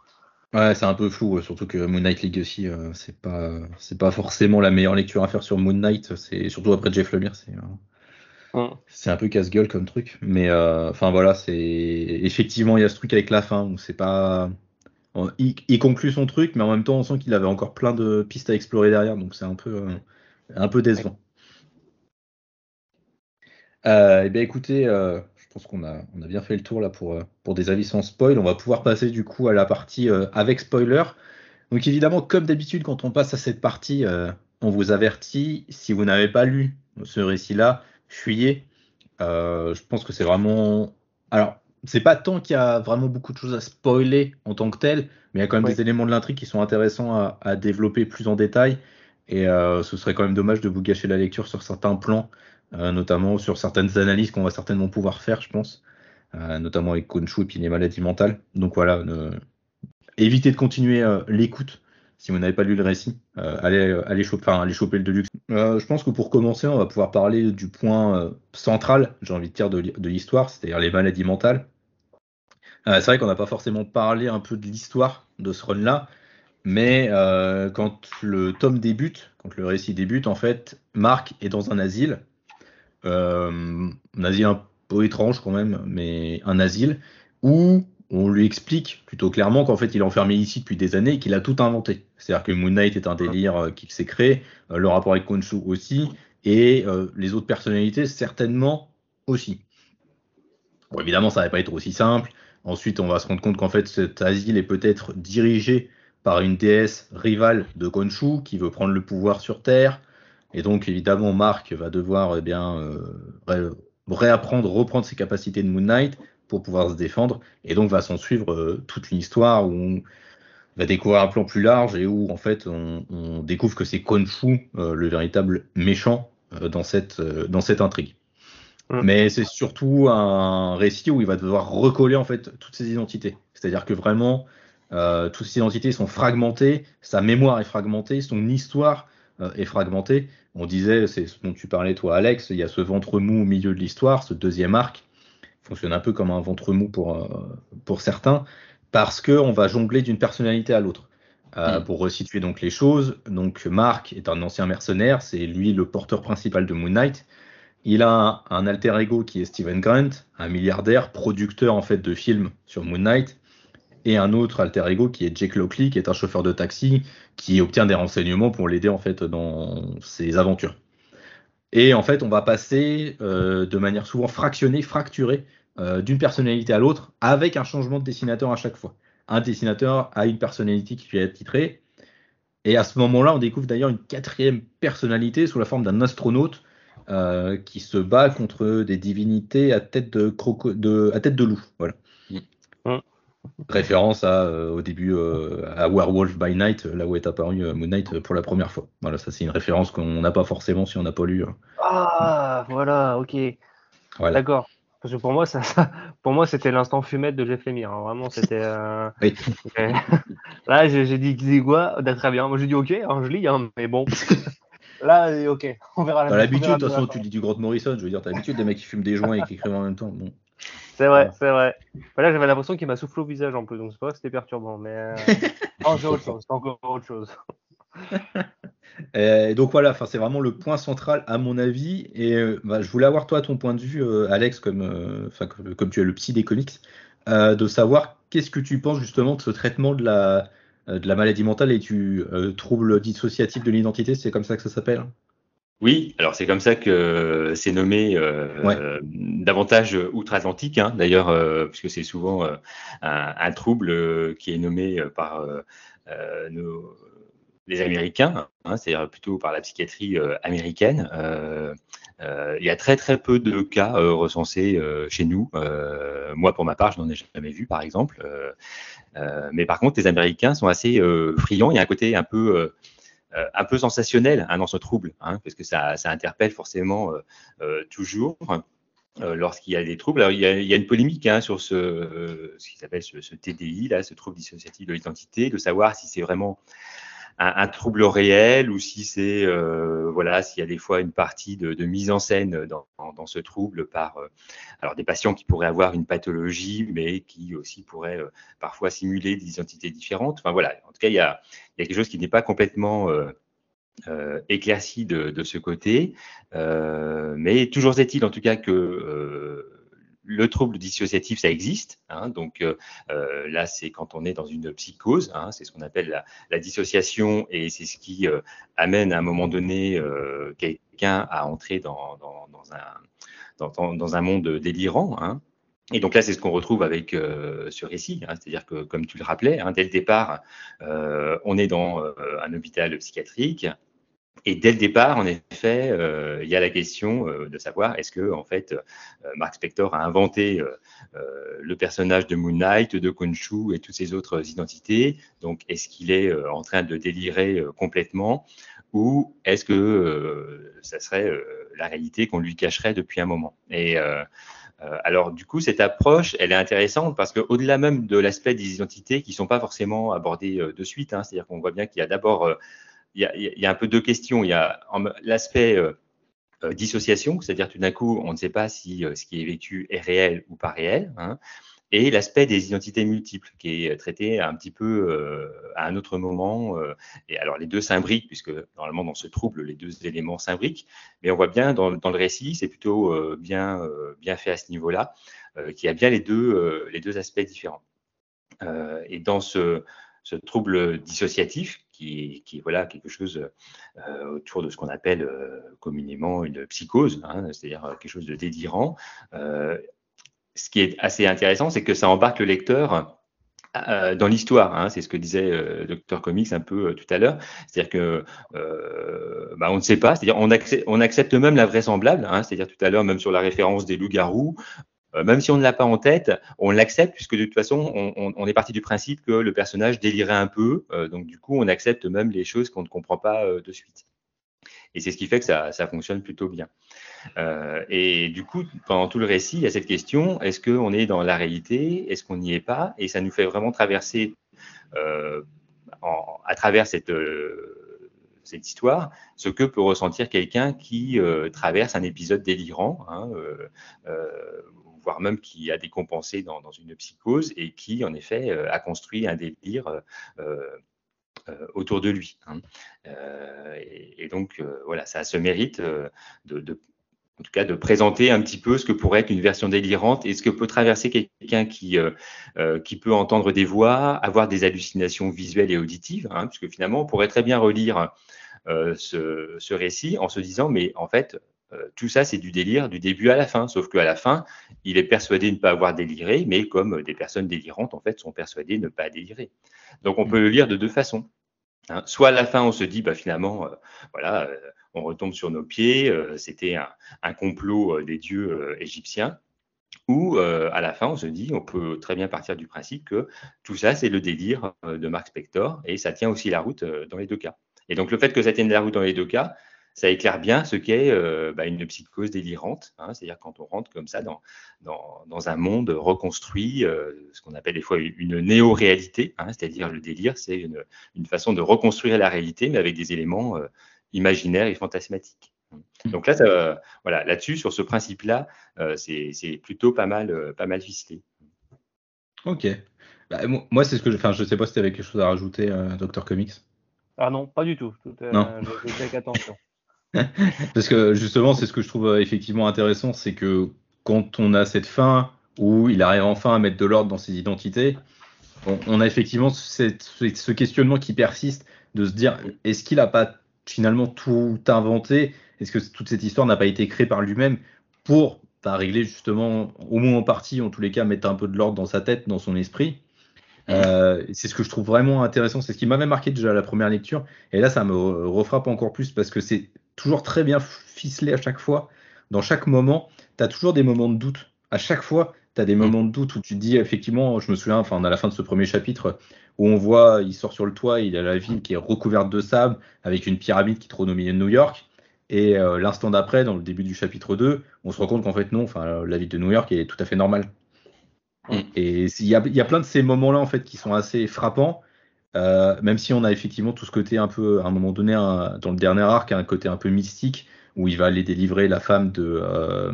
Ouais, c'est un peu flou, surtout que Moon Knight Legacy, euh, c'est pas, c'est pas forcément la meilleure lecture à faire sur Moon Knight. C'est surtout après Jeff Lemire, c'est, euh, mm. c'est un peu casse-gueule comme truc. Mais euh, enfin voilà, c'est effectivement il y a ce truc avec la fin où c'est pas, il, il, conclut son truc, mais en même temps on sent qu'il avait encore plein de pistes à explorer derrière, donc c'est un peu, un peu décevant. Euh, eh bien, écoutez, euh, je pense qu'on a, on a bien fait le tour là pour, euh, pour des avis sans spoil. On va pouvoir passer du coup à la partie avec spoiler. Donc évidemment, comme d'habitude, quand on passe à cette partie, on vous avertit. Si vous n'avez pas lu ce récit-là, fuyez. je pense que c'est vraiment. Alors, c'est pas tant qu'il y a vraiment beaucoup de choses à spoiler en tant que tel, mais il y a quand même des éléments de l'intrigue qui sont intéressants à, à, développer plus en détail. Et ce serait quand même dommage de vous gâcher la lecture sur certains plans euh, notamment sur certaines analyses qu'on va certainement pouvoir faire, je pense, euh, notamment avec Konshu et puis les maladies mentales. Donc voilà, évitez de continuer euh, l'écoute si vous n'avez pas lu le récit, allez, allez, choper, enfin, allez choper le Deluxe. je pense que pour commencer, on va pouvoir parler du point central, j'ai envie de dire, de, de l'histoire, c'est-à-dire les maladies mentales. c'est vrai qu'on n'a pas forcément parlé un peu de l'histoire de ce run-là, mais quand le tome débute, quand le récit débute, en fait, Marc est dans un asile euh, un asile un peu étrange quand même, mais un asile où on lui explique plutôt clairement qu'en fait il est enfermé ici depuis des années et qu'il a tout inventé. C'est-à-dire que Moon Knight est un délire euh, qu'il s'est créé, euh, le rapport avec Konshu aussi, et les autres personnalités certainement aussi. Bon, évidemment, ça va pas être aussi simple. Ensuite, on va se rendre compte qu'en fait cet asile est peut-être dirigé par une déesse rivale de Konshu qui veut prendre le pouvoir sur Terre. Et donc, évidemment, Marc va devoir eh bien, euh, réapprendre, reprendre ses capacités de Moon Knight pour pouvoir se défendre. Et donc, va s'en suivre euh, toute une histoire où on va découvrir un plan plus large et où, en fait, on, découvre que c'est Konshu, euh, le véritable méchant dans, cette, dans cette intrigue. Mmh. Mais c'est surtout un récit où il va devoir recoller, en fait, toutes ses identités. C'est-à-dire que vraiment, toutes ses identités sont fragmentées, sa mémoire est fragmentée, son histoire est fragmentée. On disait, c'est ce dont tu parlais toi Alex, il y a ce ventre mou au milieu de l'histoire, ce deuxième arc, fonctionne un peu comme un ventre mou pour, euh, pour certains, parce qu'on va jongler d'une personnalité à l'autre. Euh, mm. Pour resituer donc les choses, donc Mark est un ancien mercenaire, c'est lui le porteur principal de Moon Knight. Il a un, alter ego qui est Steven Grant, un milliardaire, producteur en fait de films sur Moon Knight, et un autre alter ego qui est Jake Lockley, qui est un chauffeur de taxi qui obtient des renseignements pour l'aider en fait dans ses aventures. Et en fait, on va passer euh, de manière souvent fractionnée, fracturée, euh, d'une personnalité à l'autre, avec un changement de dessinateur à chaque fois. Un dessinateur a une personnalité qui lui est titrée, et à ce moment-là, on découvre d'ailleurs une quatrième personnalité sous la forme d'un astronaute euh, qui se bat contre des divinités à tête de, à tête de loup. Voilà. Référence à, euh, au début euh, à Werewolf by Night, là où est apparu euh, Moon Knight pour la première fois. Voilà, ça c'est une référence qu'on n'a pas forcément si on n'a pas lu. Ah, voilà, ok. D'accord. Parce que pour moi, ça, pour moi, c'était l'instant fumette de Jeff Lemire. Hein. Vraiment, c'était. Euh... Oui. Là, j'ai dit quoi Très bien. Moi, j'ai dit OK. Hein, je lis, hein, mais bon. Là, OK. On verra. Dans l'habitude, de toute façon, tu dis du Grant Morrison. Je veux dire, t'as l'habitude des mecs qui fument des joints et qui écrivent en même temps. Bon. C'est vrai, c'est vrai. là, j'avais l'impression qu'il m'a soufflé au visage en plus, donc c'est pas que c'était perturbant, mais. Euh... oh, j'ai autre chose. C'est encore autre chose. Et donc voilà, c'est vraiment le point central à mon avis. Et euh, bah, je voulais avoir toi ton point de vue, euh, Alex, comme, euh, comme tu es le psy des comics, de savoir qu'est-ce que tu penses justement de ce traitement de la, de la maladie mentale et du trouble dissociatif de l'identité, c'est comme ça que ça s'appelle oui, alors c'est comme ça que c'est nommé davantage outre-Atlantique, hein, d'ailleurs, puisque c'est souvent un, un, trouble qui est nommé par nos, les Américains, hein, c'est-à-dire plutôt par la psychiatrie euh, américaine. Euh, euh, il y a très très peu de cas recensés chez nous. moi, pour ma part, je n'en ai jamais vu, par exemple. mais par contre, les Américains sont assez friands. Il y a un côté un peu un peu sensationnel hein, dans ce trouble, hein, parce que ça, interpelle forcément toujours. lorsqu'il y a des troubles. Il, y a, une polémique hein, sur ce, ce qui s'appelle ce, ce, TDI, là, ce trouble dissociatif de l'identité, de savoir si c'est vraiment un, trouble réel ou si c'est euh, voilà s'il y a des fois une partie de, mise en scène dans, dans, ce trouble par euh, alors des patients qui pourraient avoir une pathologie mais qui aussi pourraient euh, parfois simuler des identités différentes. Enfin voilà, en tout cas il y a, il y a quelque chose qui n'est pas complètement éclairci de, de, ce côté, mais toujours est-il en tout cas que le trouble dissociatif, ça existe. Hein, donc euh, euh, là, c'est quand on est dans une psychose. Hein, c'est ce qu'on appelle la, dissociation et c'est ce qui euh, amène à un moment donné quelqu'un à entrer dans, un, dans, un monde délirant. Hein. Et donc là, c'est ce qu'on retrouve avec ce récit, c'est-à-dire que, comme tu le rappelais, dès le départ, on est dans un hôpital psychiatrique, et dès le départ, en effet, euh, il y a la question euh, de savoir est-ce que en fait euh, Mark Spector a inventé le personnage de Moon Knight, de Khonshu et toutes ces autres identités. Donc, est-ce qu'il est en train de délirer complètement? Ou est-ce que ça serait la réalité qu'on lui cacherait depuis un moment? Et alors, du coup, cette approche, elle est intéressante parce qu'au-delà même de l'aspect des identités qui ne sont pas forcément abordées de suite, hein, c'est-à-dire qu'on voit bien qu'il y a d'abord il y, a, un peu deux questions. Il y a l'aspect euh, euh, dissociation, c'est-à-dire tout d'un coup, on ne sait pas si euh, ce qui est vécu est réel ou pas réel. Hein, et l'aspect des identités multiples, qui est traité un petit peu à un autre moment. et alors, les deux s'imbriquent, puisque normalement, dans ce trouble, les deux éléments s'imbriquent. Mais on voit bien dans, le récit, c'est plutôt bien, bien fait à ce niveau-là, qu'il y a bien les deux, les deux aspects différents. et dans ce trouble dissociatif, qui, voilà, quelque chose euh, autour de ce qu'on appelle euh, communément une psychose, hein, c'est-à-dire quelque chose de délirant. Euh, ce qui est assez intéressant, c'est que ça embarque le lecteur dans l'histoire. Hein, c'est ce que disait euh, Dr Comics un peu tout à l'heure. C'est-à-dire que bah, on ne sait pas. C'est-à-dire on accepte, on accepte même la vraisemblable. Hein, c'est-à-dire tout à l'heure même sur la référence des loups-garous. Euh, même si on ne l'a pas en tête, on l'accepte puisque de toute façon, on, est parti du principe que le personnage délirait un peu. Euh, donc du coup, on accepte même les choses qu'on ne comprend pas euh, de suite. Et c'est ce qui fait que ça, fonctionne plutôt bien. et du coup, pendant tout le récit, il y a cette question est-ce qu'on est dans la réalité? Est-ce qu'on n'y est pas? Et ça nous fait vraiment traverser, à travers cette, histoire, ce que peut ressentir quelqu'un qui traverse un épisode délirant. Hein, voire même qui a décompensé dans, dans une psychose et qui, en effet, euh, a construit un délire euh, euh, autour de lui. Hein. Et, donc, voilà, ça a ce mérite de, en tout cas de présenter un petit peu ce que pourrait être une version délirante et ce que peut traverser quelqu'un qui, qui peut entendre des voix, avoir des hallucinations visuelles et auditives, hein, puisque finalement on pourrait très bien relire ce, ce, récit en se disant mais en fait tout ça, c'est du délire du début à la fin. Sauf qu'à la fin, il est persuadé de ne pas avoir déliré, mais comme des personnes délirantes, en fait, sont persuadées de ne pas délirer. Donc, on mm. peut le lire de deux façons. Hein. Soit à la fin, on se dit, bah, finalement, euh, voilà, euh, on retombe sur nos pieds, c'était un, complot des dieux égyptiens. Ou à la fin, on se dit, on peut très bien partir du principe que tout ça, c'est le délire de Mark Spector, et ça tient aussi la route dans les deux cas. Et donc, le fait que ça tienne la route dans les deux cas, ça éclaire bien ce qu'est euh, bah, une psychose délirante, hein, c'est-à-dire quand on rentre comme ça dans, dans, un monde reconstruit, euh, ce qu'on appelle des fois une néo-réalité, hein, c'est-à-dire le délire, c'est une, une, façon de reconstruire la réalité, mais avec des éléments euh, imaginaires et fantasmatiques. Mmh. Donc là, ça, voilà, là-dessus, sur ce principe-là, c'est plutôt pas mal, pas mal ficelé. Ok. Bah, moi, c'est ce que je. Enfin, je sais pas si tu avais quelque chose à rajouter, Dr. Comics? Ah non, pas du tout. tout non. Je, attention. Parce que justement, c'est ce que je trouve euh, effectivement intéressant, c'est que quand on a cette fin où il arrive enfin à mettre de l'ordre dans ses identités, on, a effectivement ce questionnement qui persiste de se dire est-ce qu'il n'a pas finalement tout inventé? Est-ce que toute cette histoire n'a pas été créée par lui-même pour pas régler justement, au moins en partie, en tous les cas, mettre un peu de l'ordre dans sa tête, dans son esprit? Euh, c'est ce que je trouve vraiment intéressant. C'est ce qui m'avait marqué déjà à la première lecture. Et là, ça me refrappe encore plus parce que c'est toujours très bien ficelé à chaque fois. Dans chaque moment, tu as toujours des moments de doute. À chaque fois, tu as des mm. moments de doute où tu te dis, effectivement, je me souviens, enfin, à la fin de ce premier chapitre, où on voit, il sort sur le toit, il a la ville qui est recouverte de sable, avec une pyramide qui trône au milieu de New York. Et euh, l'instant d'après, dans le début du chapitre 2, on se rend compte qu'en fait, non, enfin, la ville de New York est tout à fait normale. Mm. Et il y a, y a, plein de ces moments-là, en fait, qui sont assez frappants. Euh, même si on a effectivement tout ce côté un peu, à un moment donné, dans le dernier arc, un côté un peu mystique, où il va aller délivrer la femme de, euh,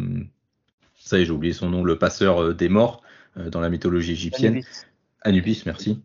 ça y est, j'ai oublié son nom, le passeur euh, des morts dans la mythologie égyptienne. Anubis, merci.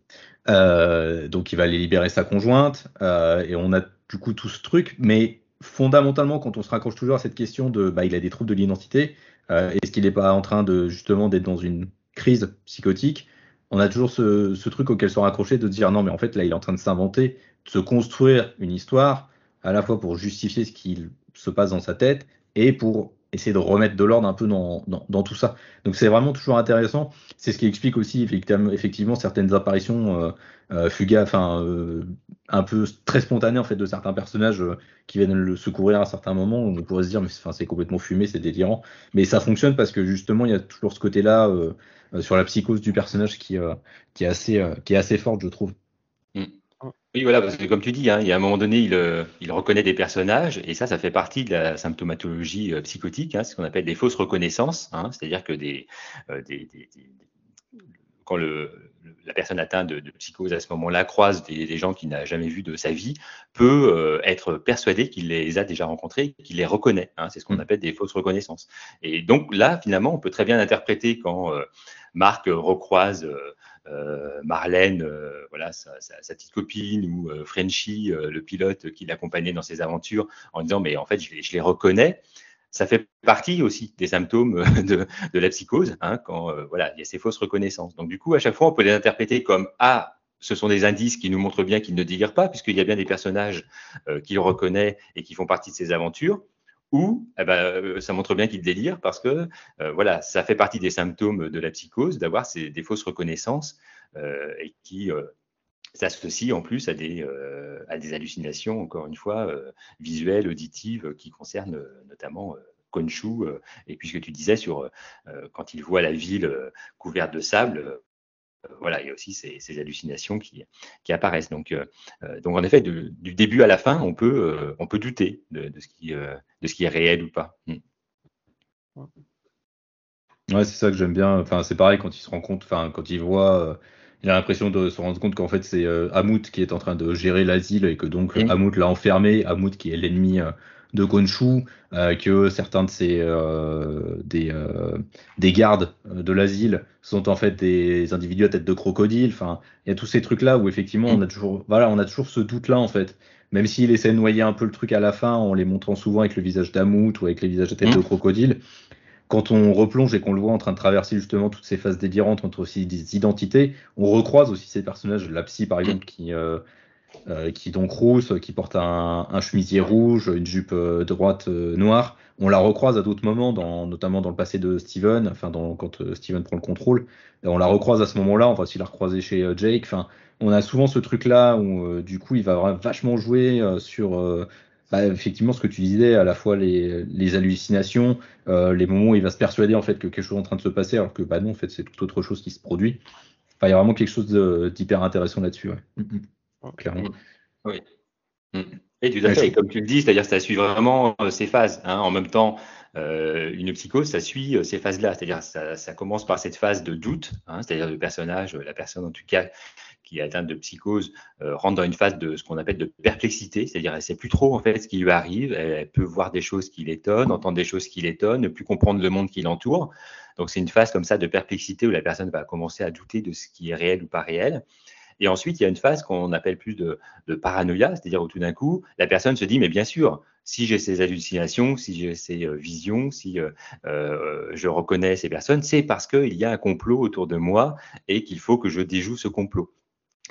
donc il va aller libérer sa conjointe, et on a du coup tout ce truc, mais fondamentalement, quand on se raccroche toujours à cette question de, bah, il a des troubles de l'identité, est-ce qu'il n'est pas en train de justement d'être dans une crise psychotique on a toujours ce, truc auquel se raccrocher de dire non, mais en fait, là, il est en train de s'inventer, de se construire une histoire, à la fois pour justifier ce qu'il se passe dans sa tête et pour essayer de remettre de l'ordre un peu dans, dans, tout ça. Donc c'est vraiment toujours intéressant. C'est ce qui explique aussi effectivement, certaines apparitions euh, euh enfin euh, un peu très spontanées en fait de certains personnages euh, qui viennent le secourir à un certain moment. Où on pourrait se dire mais c'est complètement fumé, c'est délirant. Mais ça fonctionne parce que justement il y a toujours ce côté-là sur la psychose du personnage qui, qui est assez qui est assez forte, je trouve. Oui, voilà, parce que comme tu dis, hein, il y a un moment donné, il, euh, il, reconnaît des personnages, et ça, ça fait partie de la symptomatologie euh, psychotique, hein, ce qu'on appelle des fausses reconnaissances, hein, c'est-à-dire que des, euh, des, des, quand le, la personne atteinte de, de, psychose à ce moment-là croise des, gens qu'il n'a jamais vus de sa vie, peut être persuadé qu'il les a déjà rencontrés, qu'il les reconnaît. Hein, c'est ce qu'on mmh. appelle des fausses reconnaissances. Et donc là, finalement, on peut très bien interpréter quand Marc recroise euh, Marlène, euh, voilà, sa, petite copine, ou euh, Frenchy, le pilote qui l'accompagnait dans ses aventures, en disant mais en fait je, les reconnais ça fait partie aussi des symptômes de, la psychose, hein, quand voilà, il y a ces fausses reconnaissances. Donc du coup, à chaque fois, on peut les interpréter comme ah, ce sont des indices qui nous montrent bien qu'il ne délire pas, puisqu'il y a bien des personnages qu'il reconnaît et qui font partie de ses aventures ou eh ben, euh, ça montre bien qu'il délire parce que euh, voilà, ça fait partie des symptômes de la psychose d'avoir des fausses reconnaissances euh, et qui s'associent en plus à des, à des hallucinations, encore une fois, visuelles, auditives, qui concernent notamment Konshu. et puisque tu disais sur quand il voit la ville couverte de sable, voilà, il y a aussi ces, hallucinations qui, apparaissent. Donc, euh, euh, donc en effet, du début à la fin, on peut, euh, on peut douter de, ce qui, de ce qui est réel ou pas. Hmm. Ouais, c'est ça que j'aime bien. Enfin, c'est pareil quand il se rend compte, enfin, quand il voit, il a l'impression de se rendre compte qu'en fait c'est Hamout qui est en train de gérer l'asile et que donc Hamout l'a enfermé. Hamout qui est l'ennemi de Gonshu, euh, que certains de ces euh, des, euh, des gardes de l'asile sont en fait des individus à tête de crocodile. Enfin, il y a tous ces trucs là où effectivement on a toujours voilà on a toujours ce doute là en fait. Même s'il essaie de noyer un peu le truc à la fin en les montrant souvent avec le visage d'Amout ou avec les visages à tête de mmh. crocodile, quand on replonge et qu'on le voit en train de traverser justement toutes ces phases délirantes entre aussi des identités, on recroise aussi ces personnages, la psy par exemple, qui, euh, qui donc rousse, qui porte un, chemisier rouge, une jupe euh, droite euh, noire. On la recroise à d'autres moments, notamment dans le passé de Steven, enfin dans, quand Steven prend le contrôle. On la recroise à ce moment-là, on va aussi la recroiser chez Jake. Enfin, on a souvent ce truc-là où du coup il va vachement jouer sur bah, effectivement ce que tu disais, à la fois les, hallucinations, les moments où il va se persuader en fait que quelque chose est en train de se passer, alors que bah non, en fait c'est tout autre chose qui se produit. Enfin, il y a vraiment quelque chose d'hyper intéressant là-dessus. Mm, mm. Clairement. Oui. Mm. Oui, tout à fait. Et comme tu le dis, c'est-à-dire ça suit vraiment ces phases. Hein. En même temps, euh, une psychose, ça suit ces phases-là. C'est-à-dire ça, ça commence par cette phase de doute, hein, c'est-à-dire le personnage, la personne en tout cas qui est atteinte de psychose euh, rentre dans une phase de ce qu'on appelle de perplexité, c'est-à-dire elle ne sait plus trop en fait ce qui lui arrive, elle, peut voir des choses qui l'étonnent, entendre des choses qui l'étonnent, ne plus comprendre le monde qui l'entoure. Donc c'est une phase comme ça de perplexité où la personne va commencer à douter de ce qui est réel ou pas réel. Et ensuite, il y a une phase qu'on appelle plus de, paranoïa, c'est-à-dire où tout d'un coup, la personne se dit, mais bien sûr, si j'ai ces hallucinations, si j'ai ces euh, visions, si euh, je reconnais ces personnes, c'est parce qu'il y a un complot autour de moi et qu'il faut que je déjoue ce complot.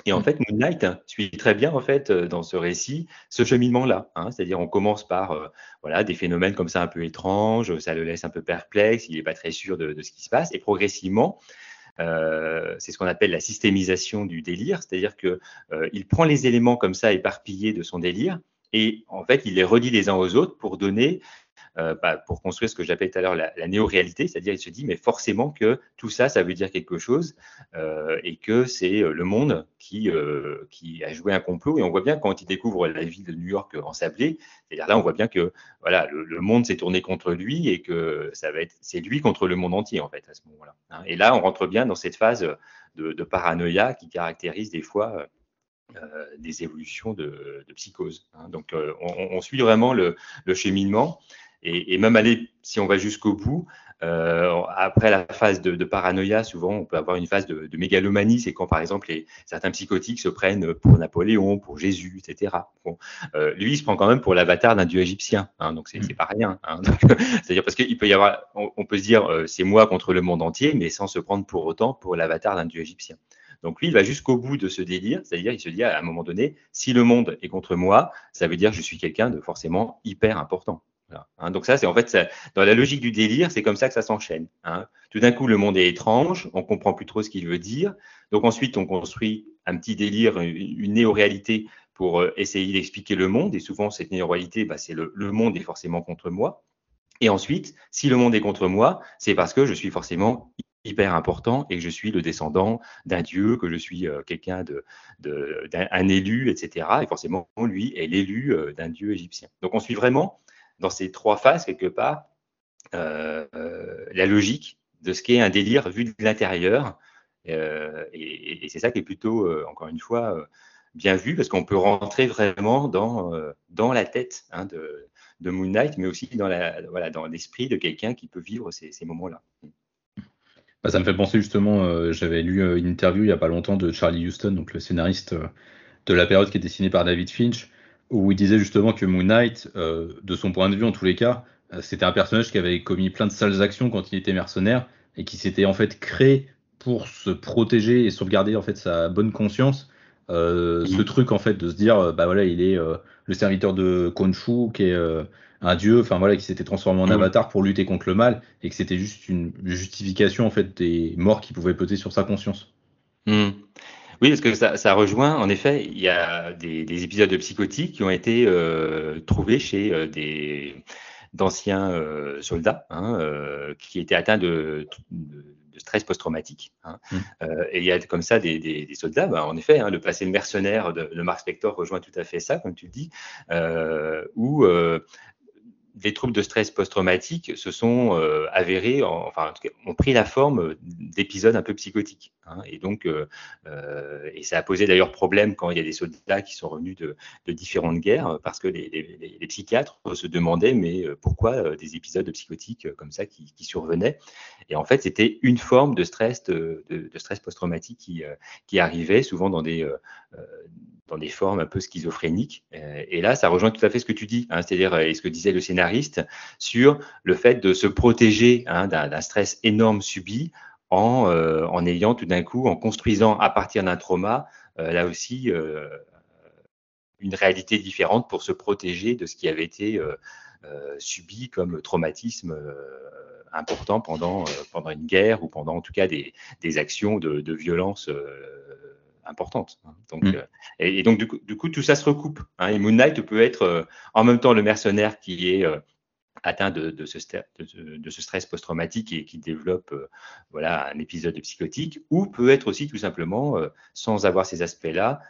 Et en mmh. fait, Moon Knight suit très bien en fait euh, dans ce récit ce cheminement-là. Hein. C'est-à-dire, on commence par euh, voilà des phénomènes comme ça un peu étranges, ça le laisse un peu perplexe, il n'est pas très sûr de, ce qui se passe, et progressivement, euh, c'est ce qu'on appelle la systémisation du délire, c'est-à-dire que il prend les éléments comme ça éparpillés de son délire et en fait, il les relie les uns aux autres pour donner euh, bah, pour construire ce que j'appelais tout à l'heure la, néo-réalité, c'est-à-dire il se dit mais forcément que tout ça, ça veut dire quelque chose euh, et que c'est euh, le monde qui, qui a joué un complot. Et on voit bien quand il découvre la ville de New York ensablée, c'est-à-dire là on voit bien que voilà le, monde s'est tourné contre lui et que ça va être c'est lui contre le monde entier en fait à ce moment-là. Hein. Et là on rentre bien dans cette phase de, paranoïa qui caractérise des fois des évolutions de, psychose. Hein. Donc, on, suit vraiment le cheminement. Et, même aller, si on va jusqu'au bout, euh, après la phase de, paranoïa, souvent on peut avoir une phase de, mégalomanie, c'est quand par exemple les, certains psychotiques se prennent pour Napoléon, pour Jésus, etc. Bon, euh, lui, il se prend quand même pour l'avatar d'un dieu égyptien, hein, donc c'est pas rien. Hein, C'est-à-dire parce qu'il peut y avoir, on, peut se dire euh, c'est moi contre le monde entier, mais sans se prendre pour autant pour l'avatar d'un dieu égyptien. Donc lui, il va jusqu'au bout de ce délire, c'est-à-dire il se dit à un moment donné, si le monde est contre moi, ça veut dire que je suis quelqu'un de forcément hyper important. Hein. donc ça, c'est en fait, dans la logique du délire, c'est comme ça que ça s'enchaîne. Hein. Tout d'un coup, le monde est étrange, on comprend plus trop ce qu'il veut dire. Donc ensuite, on construit un petit délire, une néo-réalité pour euh, essayer d'expliquer le monde. Et souvent, cette néo-réalité, bah, c'est le, monde est forcément contre moi. Et ensuite, si le monde est contre moi, c'est parce que je suis forcément hyper important et que je suis le descendant d'un dieu, que je suis euh, quelqu'un de, d'un élu, etc. Et forcément, lui est l'élu euh, d'un dieu égyptien. Donc on suit vraiment dans ces trois phases, quelque part, euh, euh, la logique de ce qu'est un délire vu de l'intérieur. Euh, et, c'est ça qui est plutôt, encore une fois, bien vu, parce qu'on peut rentrer vraiment dans, dans la tête hein, de, Moon Knight, mais aussi dans l'esprit de quelqu'un qui peut vivre ces, moments-là. Bah, ça me fait penser justement, j'avais lu une interview il n'y a pas longtemps de Charlie Houston, donc le scénariste de la période qui est dessinée par David Finch, où il disait justement que Moon Knight, euh, de son point de vue en tous les cas, euh, c'était un personnage qui avait commis plein de sales actions quand il était mercenaire et qui s'était en fait créé pour se protéger et sauvegarder en fait sa bonne conscience. Euh, ce mhm. truc en fait de se dire bah voilà il est le serviteur de Khonshu qui est un dieu enfin voilà qui s'était transformé en mhm. avatar pour lutter contre le mal et que c'était juste une justification en fait des morts qui pouvaient peser sur sa conscience. Mhm. Oui, parce que ça, rejoint, en effet, il y a des, épisodes de psychotiques qui ont été euh, trouvés chez euh, des d'anciens euh, soldats hein, qui étaient atteints de, stress post-traumatique. Hein. Mmh. et il y a comme ça des, soldats, bah, en effet, hein, le passé mercenaire de, de, Mark Spector rejoint tout à fait ça, comme tu le dis, où des troubles de stress post-traumatique se sont euh, avérés, enfin, en tout cas, ont pris la forme d'épisodes un peu psychotiques. Hein, et donc, euh, euh, et ça a posé d'ailleurs problème quand il y a des soldats qui sont revenus de, différentes guerres, parce que les, psychiatres se demandaient, mais pourquoi des épisodes psychotiques comme ça qui, survenaient Et en fait, c'était une forme de stress, de, stress post-traumatique qui, arrivait souvent dans des dans des formes un peu schizophréniques. Et là, ça rejoint tout à fait ce que tu dis, hein, c'est-à-dire euh, ce que disait le sur le fait de se protéger hein, d'un stress énorme subi en, euh, en ayant tout d'un coup, en construisant à partir d'un trauma, là aussi, une réalité différente pour se protéger de ce qui avait été subi comme traumatisme important pendant, pendant une guerre ou pendant en tout cas des, des actions de violence importante. Hein. Donc, mm. euh, et, donc, du coup, tout ça se recoupe. Hein. et Moon Knight peut être euh, en même temps le mercenaire qui est euh, atteint de, ce, de, ce, stress post-traumatique et qui développe voilà, un épisode psychotique, ou peut être aussi tout simplement, sans avoir ces aspects-là,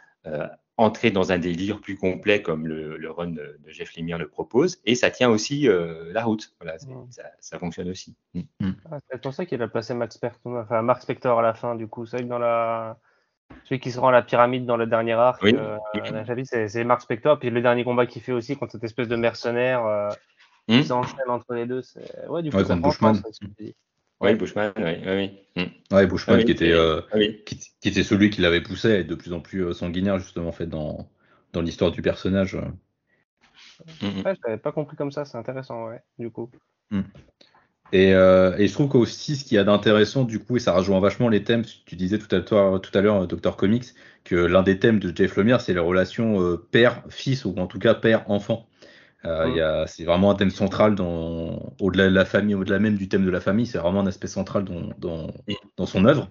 entrer dans un délire plus complet comme le, run de, Jeff Lemire le propose, et ça tient aussi euh, la route. Voilà, mm. ça, fonctionne aussi. Mm. Mm. Ah, c'est pour ça qu'il a placé Max Spector, enfin, Mark Spector à la fin, du coup. C'est vrai que dans la... Celui qui se rend à la pyramide dans le dernier arc, oui. Euh, c'est Mark Spector. Puis le dernier combat qu'il fait aussi contre cette espèce de mercenaire euh, qui s'enchaîne entre les deux. Ouais, du coup, ouais, ça Bushman. Oui, Bushman, oui. oui, Ouais, Bushman qui, était, euh, ah qui, était celui qui l'avait poussé à être de plus en plus euh, sanguinaire, justement, en fait, dans, dans l'histoire du personnage. Mm, mm. Ouais, je l'avais pas compris comme ça, c'est intéressant, ouais, du coup. Et, euh, et, je trouve qu'aussi, ce qu'il y a d'intéressant, du coup, et ça rejoint vachement les thèmes, tu disais tout à, tout à l'heure, Dr. Comics, que l'un des thèmes de Jeff Lemire, c'est les relations père-fils, ou en tout cas père-enfant. Euh, c'est vraiment un thème central dans, au-delà de la famille, au-delà même du thème de la famille, c'est vraiment un aspect central dans, dans, dans son œuvre.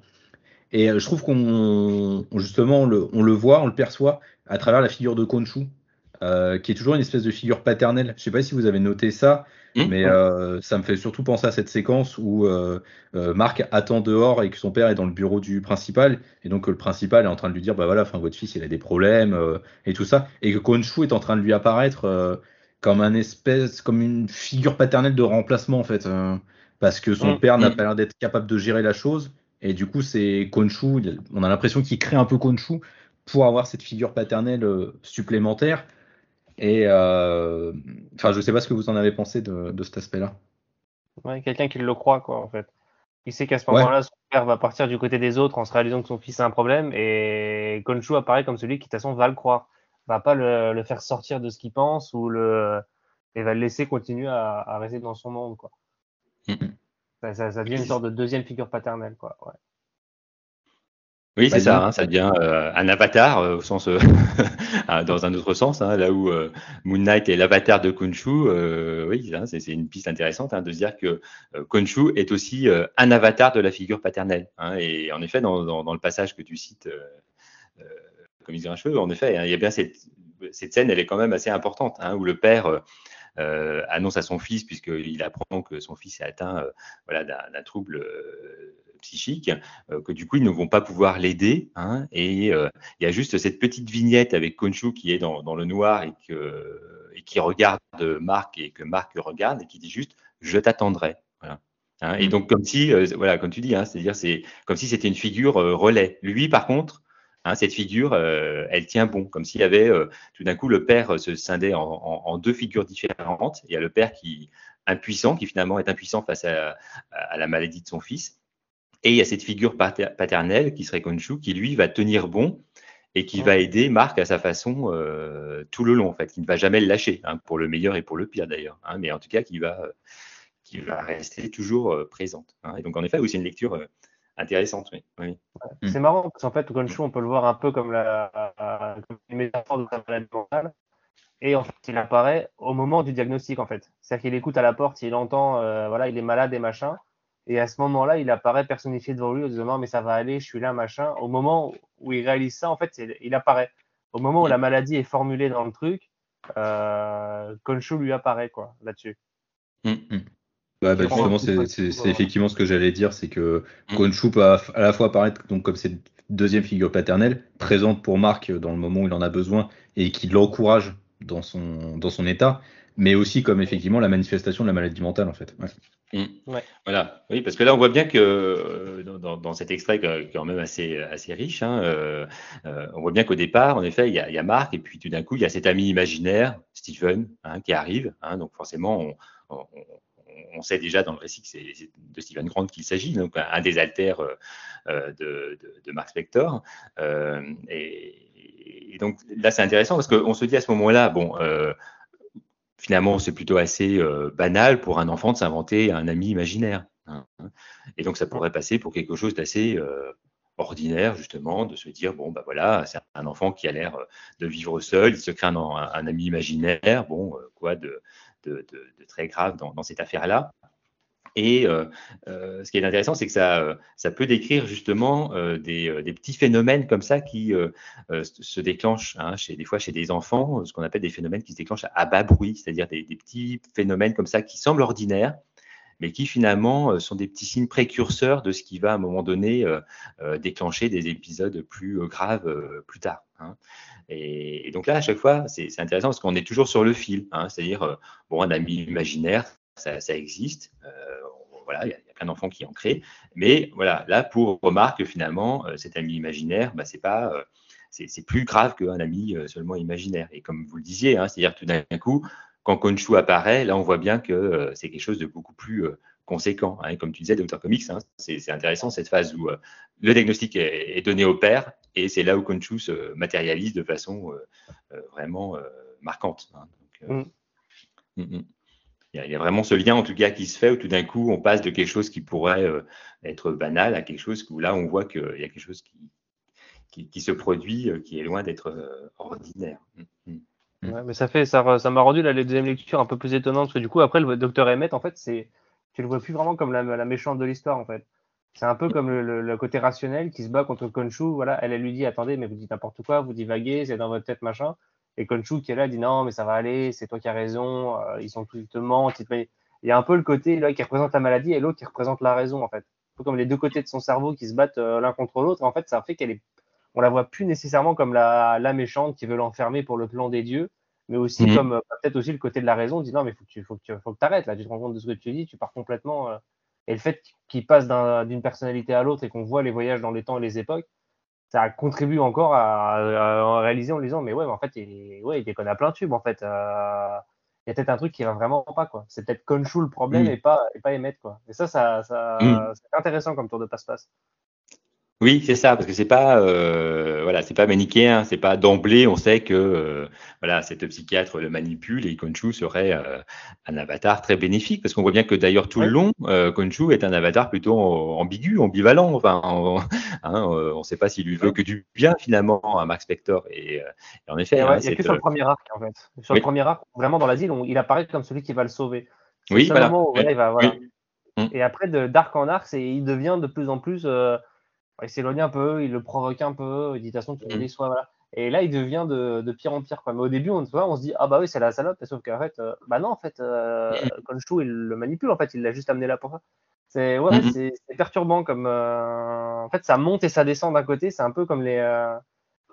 Et euh, je trouve qu'on justement on le, on le, voit, on le perçoit à travers la figure de Konshu, euh, qui est toujours une espèce de figure paternelle. Je sais pas si vous avez noté ça, mmh. mais euh, ça me fait surtout penser à cette séquence où euh, euh, Marc attend dehors et que son père est dans le bureau du principal, et donc le principal est en train de lui dire bah voilà, enfin votre fils il a des problèmes et tout ça, et que Konshu est en train de lui apparaître comme un espèce, comme une figure paternelle de remplacement en fait, euh, parce que son mm. père n'a mm. pas l'air d'être capable de gérer la chose, et du coup c'est Konshu, on a l'impression qu'il crée un peu Konshu pour avoir cette figure paternelle supplémentaire. Et euh, enfin, je sais pas ce que vous en avez pensé de, cet aspect-là. Ouais, quelqu'un qui le croit quoi en fait. Il sait qu'à ce moment-là, son père va partir du côté des autres en se réalisant que son fils a un problème, et Konshu apparaît comme celui qui de toute façon va le croire va pas le, faire sortir de ce qu'il pense ou le et va le laisser continuer à, rester dans son monde quoi. ça, ça, devient une sorte de deuxième figure paternelle quoi. Oui, c'est ça, hein, ça devient euh, un avatar euh, au sens, euh, dans un autre sens, hein, là où Moon Knight est l'avatar de Konshu. oui, hein, c'est une piste intéressante de se dire que Konshu est aussi un avatar de la figure paternelle. et en effet, dans, dans, le passage que tu cites, comme il cheveu. En effet, il y a bien cette, scène, elle est quand même assez importante, où le père annonce à son fils, puisqu'il apprend que son fils est atteint voilà, d'un trouble psychique, que du coup, ils ne vont pas pouvoir l'aider. Hein, et il y a juste cette petite vignette avec Konshu qui est dans, le noir et, que, et qui regarde Marc et que Marc regarde et qui dit juste Je t'attendrai. Voilà. et mm. donc, comme si, voilà, comme tu dis, c'est-à-dire, c'est comme si c'était une figure relais. Lui, par contre, Hein, cette figure, euh, elle tient bon, comme s'il y avait euh, tout d'un coup le père euh, se scindait en, deux figures différentes. Il y a le père qui impuissant, qui finalement est impuissant face à, la maladie de son fils, et il y a cette figure paternelle qui serait Konshu, qui lui va tenir bon et qui va aider Marc à sa façon tout le long, en fait, qui ne va jamais le lâcher, hein, pour le meilleur et pour le pire d'ailleurs, hein, mais en tout cas qui va, qui va rester toujours présente. Et donc en effet, aussi une lecture intéressante, oui. C'est marrant parce qu'en fait, Gonshu, on peut le voir un peu comme, la, comme une métaphore de sa maladie mentale. Et en fait, il apparaît au moment du diagnostic, en fait. C'est-à-dire qu'il écoute à la porte, il entend, euh, voilà, il est malade et machin. Et à ce moment-là, il apparaît personnifié devant lui en disant non, mais ça va aller, je suis là, machin. Au moment où il réalise ça, en fait, il apparaît. Au moment où la maladie est formulée dans le truc, euh, Konshu lui apparaît, quoi, là-dessus. Mm, mm. Bah, bah, justement, c'est effectivement ce que j'allais dire, c'est que mm. Konshu peut à, la fois apparaître donc, comme cette deuxième figure paternelle, présente pour Marc dans le moment où il en a besoin et qui l'encourage dans son, dans son état, mais aussi comme effectivement la manifestation de la maladie mentale en fait. Mm. Voilà, oui, parce que là on voit bien que euh, dans, cet extrait quand même assez, assez riche, hein, euh, euh, on voit bien qu'au départ, en effet, il y, a, y, a, Marc et puis tout d'un coup il y a cet ami imaginaire, Stephen, hein, qui arrive. Hein, donc forcément, on, on, on sait déjà dans le récit que c'est de Stephen Grant qu'il s'agit, donc un, des euh, de, de, Mark Spector. Et, donc là, c'est intéressant parce qu'on se dit à ce moment-là, bon, finalement, c'est plutôt assez banal pour un enfant de s'inventer un ami imaginaire. Hein. et donc, ça pourrait passer pour quelque chose d'assez ordinaire, justement, de se dire, bon, bah voilà, c'est un enfant qui a l'air de vivre seul, il se crée un, un ami imaginaire, bon, quoi de de, très grave dans, cette affaire-là. Et euh, euh, ce qui est intéressant, c'est que ça, euh, ça peut décrire justement des, petits phénomènes comme ça qui se déclenchent hein, chez, des fois chez des enfants, ce qu'on appelle des phénomènes qui se déclenchent à bas bruit, c'est-à-dire des, petits phénomènes comme ça qui semblent ordinaires, mais qui finalement sont des petits signes précurseurs de ce qui va à un moment donné déclencher des épisodes plus graves plus tard. Hein. Et, donc là, à chaque fois, c'est intéressant parce qu'on est toujours sur le fil. Hein. C'est-à-dire, bon, un ami imaginaire, ça, existe. voilà, il y, a plein d'enfants qui en créent. Mais voilà, là, pour remarque finalement, cet ami imaginaire, bah, c'est pas c'est plus grave qu'un ami euh, seulement imaginaire. Et comme vous le disiez, hein, c'est-à-dire tout d'un coup, quand Konshu apparaît, là, on voit bien que euh, c'est quelque chose de beaucoup plus euh, conséquent. Hein. Comme tu disais, Dr. Comics, hein, c'est intéressant cette phase où le diagnostic est, donné au père et c'est là où Konshu se matérialise de façon vraiment marquante. Mm. Mm, mm. Il y, a, vraiment ce lien en tout cas qui se fait où tout d'un coup on passe de quelque chose qui pourrait être banal à quelque chose où là on voit qu'il y a quelque chose qui, qui, se produit, euh, qui est loin d'être euh, ordinaire. Mm. Ouais, mais ça fait, ça, ça m'a rendu la deuxième lecture un peu plus étonnante parce que du coup après le docteur Emmett en fait c'est, tu le vois plus vraiment comme la, méchante de l'histoire en fait. C'est un peu comme le, côté rationnel qui se bat contre Konshu. Voilà, elle lui dit attendez mais vous dites n'importe quoi, vous divaguez, c'est dans votre tête machin. Et Konshu qui est là dit non mais ça va aller, c'est toi qui as raison, euh, ils sont tous ils te mentent. Il y a un peu le côté là qui représente la maladie et l'autre qui représente la raison en fait. Un peu comme les deux côtés de son cerveau qui se battent l'un contre l'autre. En fait ça fait qu'elle est on la voit plus nécessairement comme la, méchante qui veut l'enfermer pour le plan des dieux, mais aussi mhm. comme euh, peut-être aussi le côté de la raison, on dit non mais faut que tu faut que tu faut que t'arrêtes là, tu te rends compte de ce que tu dis, tu pars complètement. Euh. et le fait qu'il passe d'une personnalité à l'autre et qu'on voit les voyages dans les temps et les époques, ça contribue encore à, réaliser en disant mais ouais mais en fait il, ouais, il déconne à plein tube en fait. Euh. il y a peut-être un truc qui va vraiment pas quoi. C'est peut-être Konshu le problème et pas et pas Emmett quoi. Et ça ça, ça mm. c'est intéressant comme tour de passe-passe. Oui, c'est ça, parce que c'est pas, euh, voilà, c'est pas manichéen, c'est pas d'emblée, on sait que, euh, voilà, cette psychiatre le manipule et Konshu serait euh, un avatar très bénéfique, parce qu'on voit bien que d'ailleurs tout le long, euh, Konshu est un avatar plutôt ambigu, ambivalent, enfin, hein, on ne sait pas s'il lui veut que du bien finalement à Max Spector, et, en effet, hein, il n'y a que sur le premier arc en fait, sur le premier arc, vraiment dans l'asile, il apparaît comme celui qui va le sauver. Oui, voilà. il va, voilà. Et après, d'arc en arc, il devient de plus en plus il s'éloigne un peu, il le provoque un peu, il dit de toute façon tu me mm. déçois, voilà. Et là, il devient de, de, pire en pire. Quoi. Mais au début, on, on se dit, ah bah oui, c'est la salope, sauf qu'en fait, euh, bah non, en fait, euh, mm. Konshu, il le manipule, en fait, il l'a juste amené là pour ça. C'est ouais, mm, c'est perturbant comme. Euh, en fait, ça monte et ça descend d'un côté, c'est un peu comme les. Euh,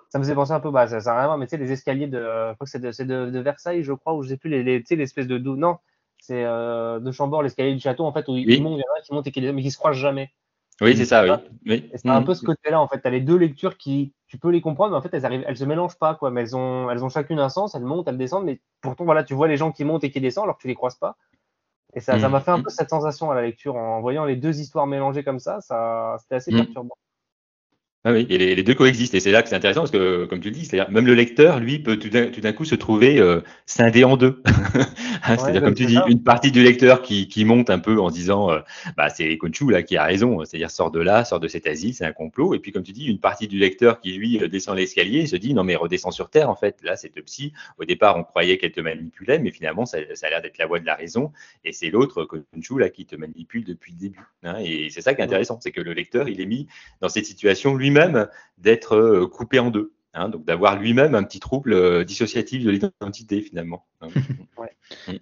ça me faisait penser un peu, bah, ça, ça rien mais tu sais, les escaliers de. Je crois que c'est de, de, Versailles, je crois, ou je sais plus, les, les, l'espèce de. Non, c'est de Chambord, l'escalier du château, en fait, où il monte, il y en a qui montent et qui, mais qui se croisent jamais. Oui, c'est ça, oui. C'est un peu ce côté-là, en fait. Tu as les deux lectures qui, tu peux les comprendre, mais en fait, elles arrivent, elles se mélangent pas, quoi. Mais elles ont, elles ont chacune un sens, elles montent, elles descendent, mais pourtant, voilà, tu vois les gens qui montent et qui descendent alors que tu les croises pas. Et ça, ça mm. m'a fait un peu cette sensation à la lecture en voyant les deux histoires mélangées comme ça, ça, c'était assez perturbant. Ah oui, et les, deux coexistent. Et c'est là que c'est intéressant parce que, comme tu le dis, c'est-à-dire même le lecteur, lui, peut tout d'un coup se trouver euh, scindé en deux. Hein, c'est-à-dire, comme tu dis, une partie du lecteur qui, qui monte un peu en disant, euh, bah, c'est Conchu là qui a raison, c'est-à-dire sort de là, sort de cet asile, c'est un complot. Et puis, comme tu dis, une partie du lecteur qui, lui, euh, descend l'escalier et se dit, non, mais redescend sur Terre, en fait. Là, cette psy, au départ, on croyait qu'elle te manipulait, mais finalement, ça, ça a l'air d'être la voix de la raison. Et c'est l'autre, Conchu, là, qui te manipule depuis le début. Hein. Et c'est ça qui est intéressant, c'est que le lecteur, il est mis dans cette situation lui-même d'être euh, coupé en deux. Hein, donc d'avoir lui-même un petit trouble euh, dissociatif de l'identité finalement. Hein.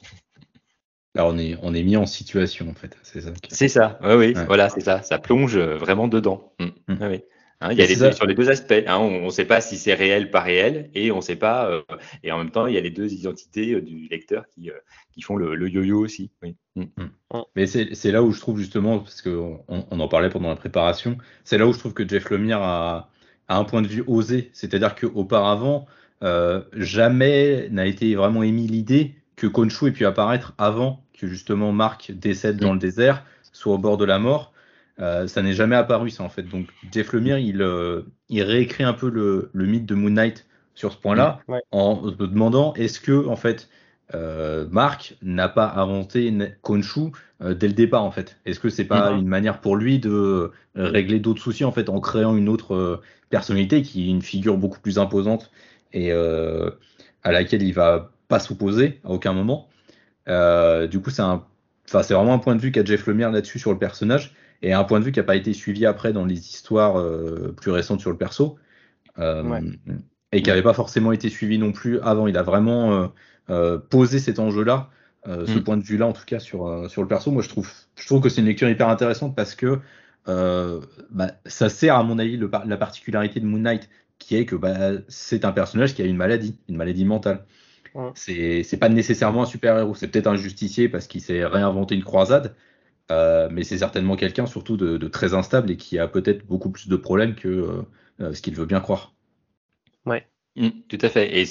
Là, on est, on est mis en situation en fait. C'est ça. C'est ça. oui, voilà, c'est ça. Ça plonge euh, vraiment dedans. Mm. Mm. oui. Hein, il y a les sur les deux aspects. on ne sait pas si c'est réel, pas réel, et on sait pas. et en même temps, il y a les deux identités du lecteur qui, qui font le, yo-yo aussi. Oui. Mm. Mais c'est là où je trouve justement, parce qu'on on en parlait pendant la préparation, c'est là où je trouve que Jeff Lemire a, à un point de vue osé. C'est-à-dire qu'auparavant, euh, jamais n'a été vraiment émis l'idée que Konshu ait pu apparaître avant que justement Mark décède dans le désert, soit au bord de la mort. Euh, ça n'est jamais apparu ça en fait. Donc Jeff Lemire, il, euh, il réécrit un peu le, mythe de Moon Knight sur ce point-là, en se demandant est-ce que en fait euh, Marc n'a pas inventé Konshu euh, dès le départ en fait? Est-ce que c'est pas une manière pour lui de régler d'autres soucis en fait en créant une autre personnalité qui est une figure beaucoup plus imposante et à laquelle il va pas s'opposer à aucun moment? du coup c'est un, enfin c'est vraiment un point de vue qu'a Jeff Lemire là-dessus sur le personnage et un point de vue qui n'a pas été suivi après dans les histoires plus récentes sur le perso. Et qui n'avait pas forcément été suivi non plus avant. Il a vraiment euh, poser cet enjeu-là ce mm. point de vue-là, en tout cas, sur, sur le perso. Moi, je trouve, je trouve que c'est une lecture hyper intéressante parce que bah, ça sert, à mon avis, la particularité de Moon Knight, qui est que bah, c'est un personnage qui a une maladie, une maladie mentale. C'est pas nécessairement un super-héros, c'est peut-être un justicier parce qu'il s'est réinventé une croisade, euh, mais c'est certainement quelqu'un surtout de, très instable et qui a peut-être beaucoup plus de problèmes que euh, euh, ce qu'il veut bien croire. Mmh, tout à fait. Et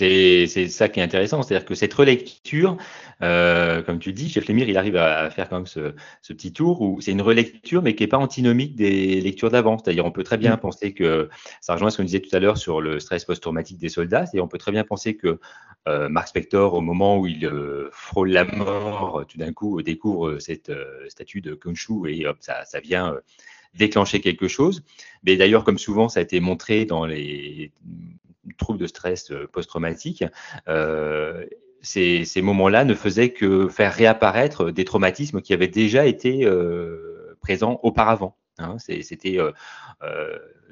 c'est ça qui est intéressant. C'est-à-dire que cette relecture, euh, comme tu dis, Jeff Lemire, il arrive à faire quand même ce, ce petit tour où c'est une relecture, mais qui n'est pas antinomique des lectures d'avant. C'est-à-dire, on peut très bien mmh. penser que, ça rejoint ce qu'on disait tout à l'heure sur le stress post-traumatique des soldats, c'est-à-dire, on peut très bien penser que euh, Mark Spector, au moment où il euh, frôle la mort, tout d'un coup découvre cette euh, statue de Konshu et hop, ça, ça vient déclencher quelque chose. Mais d'ailleurs, comme souvent, ça a été montré dans les troubles de stress euh, post-traumatique, euh, ces, moments-là ne faisaient que faire réapparaître des traumatismes qui avaient déjà été euh, présents auparavant. Hein. C'était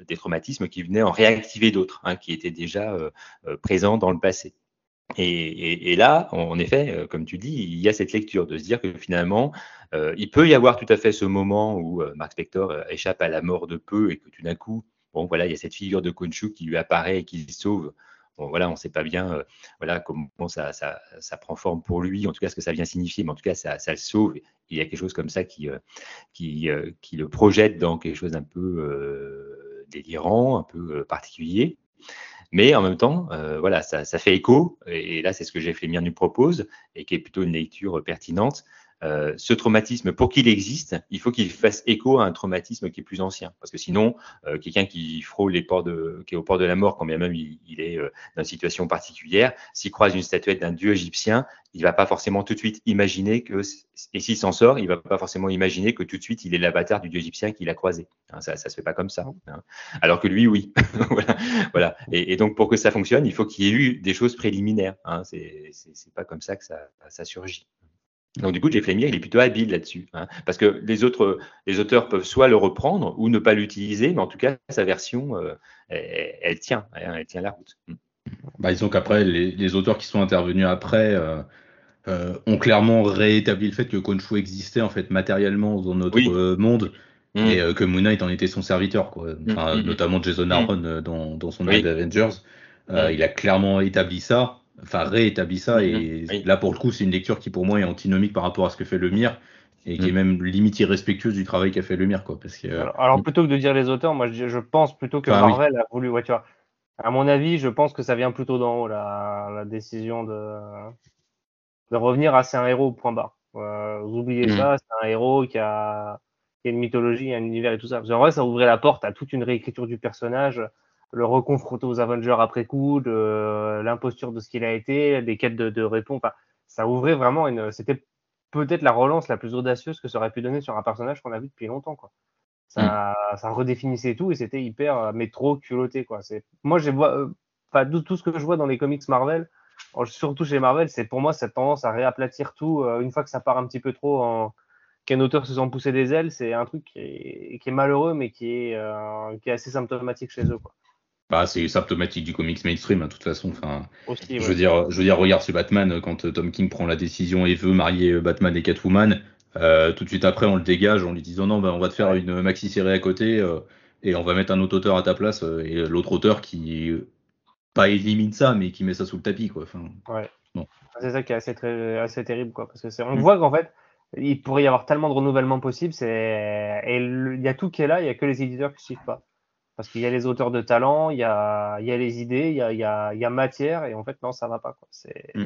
des traumatismes qui venaient en réactiver d'autres, hein, qui étaient déjà présents dans le passé. Et, là, en effet, comme tu dis, il y a cette lecture de se dire que finalement, il peut y avoir tout à fait ce moment où Mark Spector échappe à la mort de peu et que tout d'un coup, bon, voilà, il y a cette figure de Konshu qui lui apparaît et qui le sauve. Bon, voilà, on ne sait pas bien euh, voilà, comment ça, ça, ça, prend forme pour lui, en tout cas ce que ça vient signifier, mais en tout cas ça, ça le sauve. Il y a quelque chose comme ça qui, euh, qui, euh, qui le projette dans quelque chose d'un peu délirant, un peu particulier. Mais en même temps, voilà, ça, fait écho, et, là c'est ce que j'ai fait nous propose, et qui est plutôt une lecture pertinente. Euh, ce traumatisme, pour qu'il existe, il faut qu'il fasse écho à un traumatisme qui est plus ancien. Parce que sinon, euh, quelqu'un qui frôle les ports de, qui est au port de la mort, quand bien même il, est euh, dans une situation particulière, s'il croise une statuette d'un dieu égyptien, il va pas forcément tout de suite imaginer que, et s'il s'en sort, il va pas forcément imaginer que tout de suite il est l'avatar du dieu égyptien qu'il a croisé. Hein, ça, ça se fait pas comme ça. Hein. Alors que lui, oui. voilà. Et, donc pour que ça fonctionne, il faut qu'il y ait eu des choses préliminaires. Hein. C'est pas comme ça que ça, ça surgit. Donc du coup, Jeff Lemire, il est plutôt habile là-dessus, hein, parce que les autres, les auteurs peuvent soit le reprendre ou ne pas l'utiliser, mais en tout cas, sa version, euh, elle, tient, elle, tient la route. Mm. Bah, disons qu'après, les, auteurs qui sont intervenus après euh, euh, ont clairement réétabli le fait que Konshu existait en fait matériellement dans notre monde. Mm. Et que Moon Knight en était son serviteur, quoi. Mm, notamment Jason Aaron dans, dans, son oui. Avengers. il a clairement établi ça enfin réétablit ça. Et mhm. là, pour le coup, c'est une lecture qui, pour moi, est antinomique par rapport à ce que fait Lemire et qui est mhm. même limite irrespectueuse du travail qu'a fait Lemire. Quoi, parce que, alors, plutôt que de dire les auteurs, moi, je, pense plutôt que Marvel a voulu. Ouais, tu vois, à mon avis, je pense que ça vient plutôt d'en haut, la, la décision de, de revenir à c'est un héros, point barre. Euh, vous oubliez mhm. ça, c'est un héros qui a, qui a une mythologie, un univers et tout ça. en vrai, ça ouvrait la porte à toute une réécriture du personnage le reconfronter aux Avengers après coup, de l'imposture de ce qu'il a été, des quêtes de, de réponse. ça ouvrait vraiment une. C'était peut-être la relance la plus audacieuse que ça aurait pu donner sur un personnage qu'on a vu depuis longtemps. Quoi. Ça, mm. ça redéfinissait tout et c'était hyper, euh, mais trop culotté. Quoi. Moi, j'ai euh, enfin, tout ce que je vois dans les comics Marvel, surtout chez Marvel, c'est pour moi cette tendance à réaplatir tout euh, une fois que ça part un petit peu trop en qu'un auteur se sent pousser des ailes, c'est un truc qui est, qui est, malheureux, mais qui est, qui est assez symptomatique chez eux. Quoi. Bah, c'est symptomatique du comics mainstream, hein, de toute façon. Enfin, je veux dire, je veux dire, regarde ce Batman quand euh, Tom King prend la décision et veut marier euh, Batman et Catwoman. Euh, tout de suite après, on le dégage en lui disant non, bah, on va te faire une maxi série à côté et on va mettre un autre auteur à ta place et l'autre auteur qui pas élimine ça, mais qui met ça sous le tapis, quoi. Enfin, ouais. Bon. C'est ça qui est assez, très, assez terrible, quoi, parce que c'est, on mm. voit qu'en fait, il pourrait y avoir tellement de renouvellement possible, c'est, et il y a tout qui est là, il y a que les éditeurs qui suivent pas. Parce qu'il y a les auteurs de talent, il y a, il y a les idées, il y a, il y, a, il y a matière, et en fait, non, ça va pas. Quoi. C'est... Mm.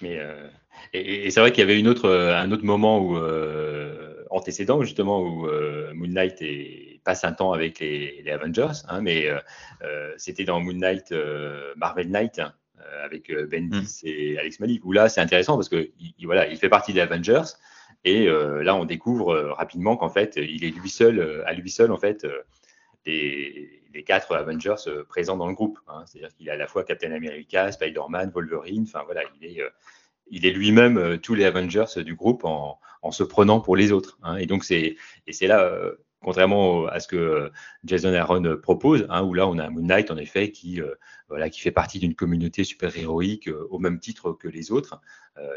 Mais, euh, et, c'est vrai qu'il y avait une autre, un autre moment où, euh, antécédent, justement, où euh, Moon Knight est, passe un temps avec les, les Avengers, hein, mais euh, euh, c'était dans Moon Knight, euh, Marvel Knight, avec Bendis mm. et Alex Malik, où là, c'est intéressant parce que il, voilà, il fait partie des Avengers, et là, on découvre rapidement qu'en fait, il est lui seul, à lui seul, en fait, les, quatre Avengers euh, présents dans le groupe. Hein. C'est-à-dire qu'il a à la fois Captain America, Spider-Man, Wolverine, enfin voilà, il est, euh, lui-même euh, tous les Avengers du groupe en, se prenant pour les autres. Hein. Et donc c'est là contrairement à ce que Jason Aaron propose, hein, où là on a Moon Knight en effet qui, voilà, qui fait partie d'une communauté super-héroïque au même titre que les autres.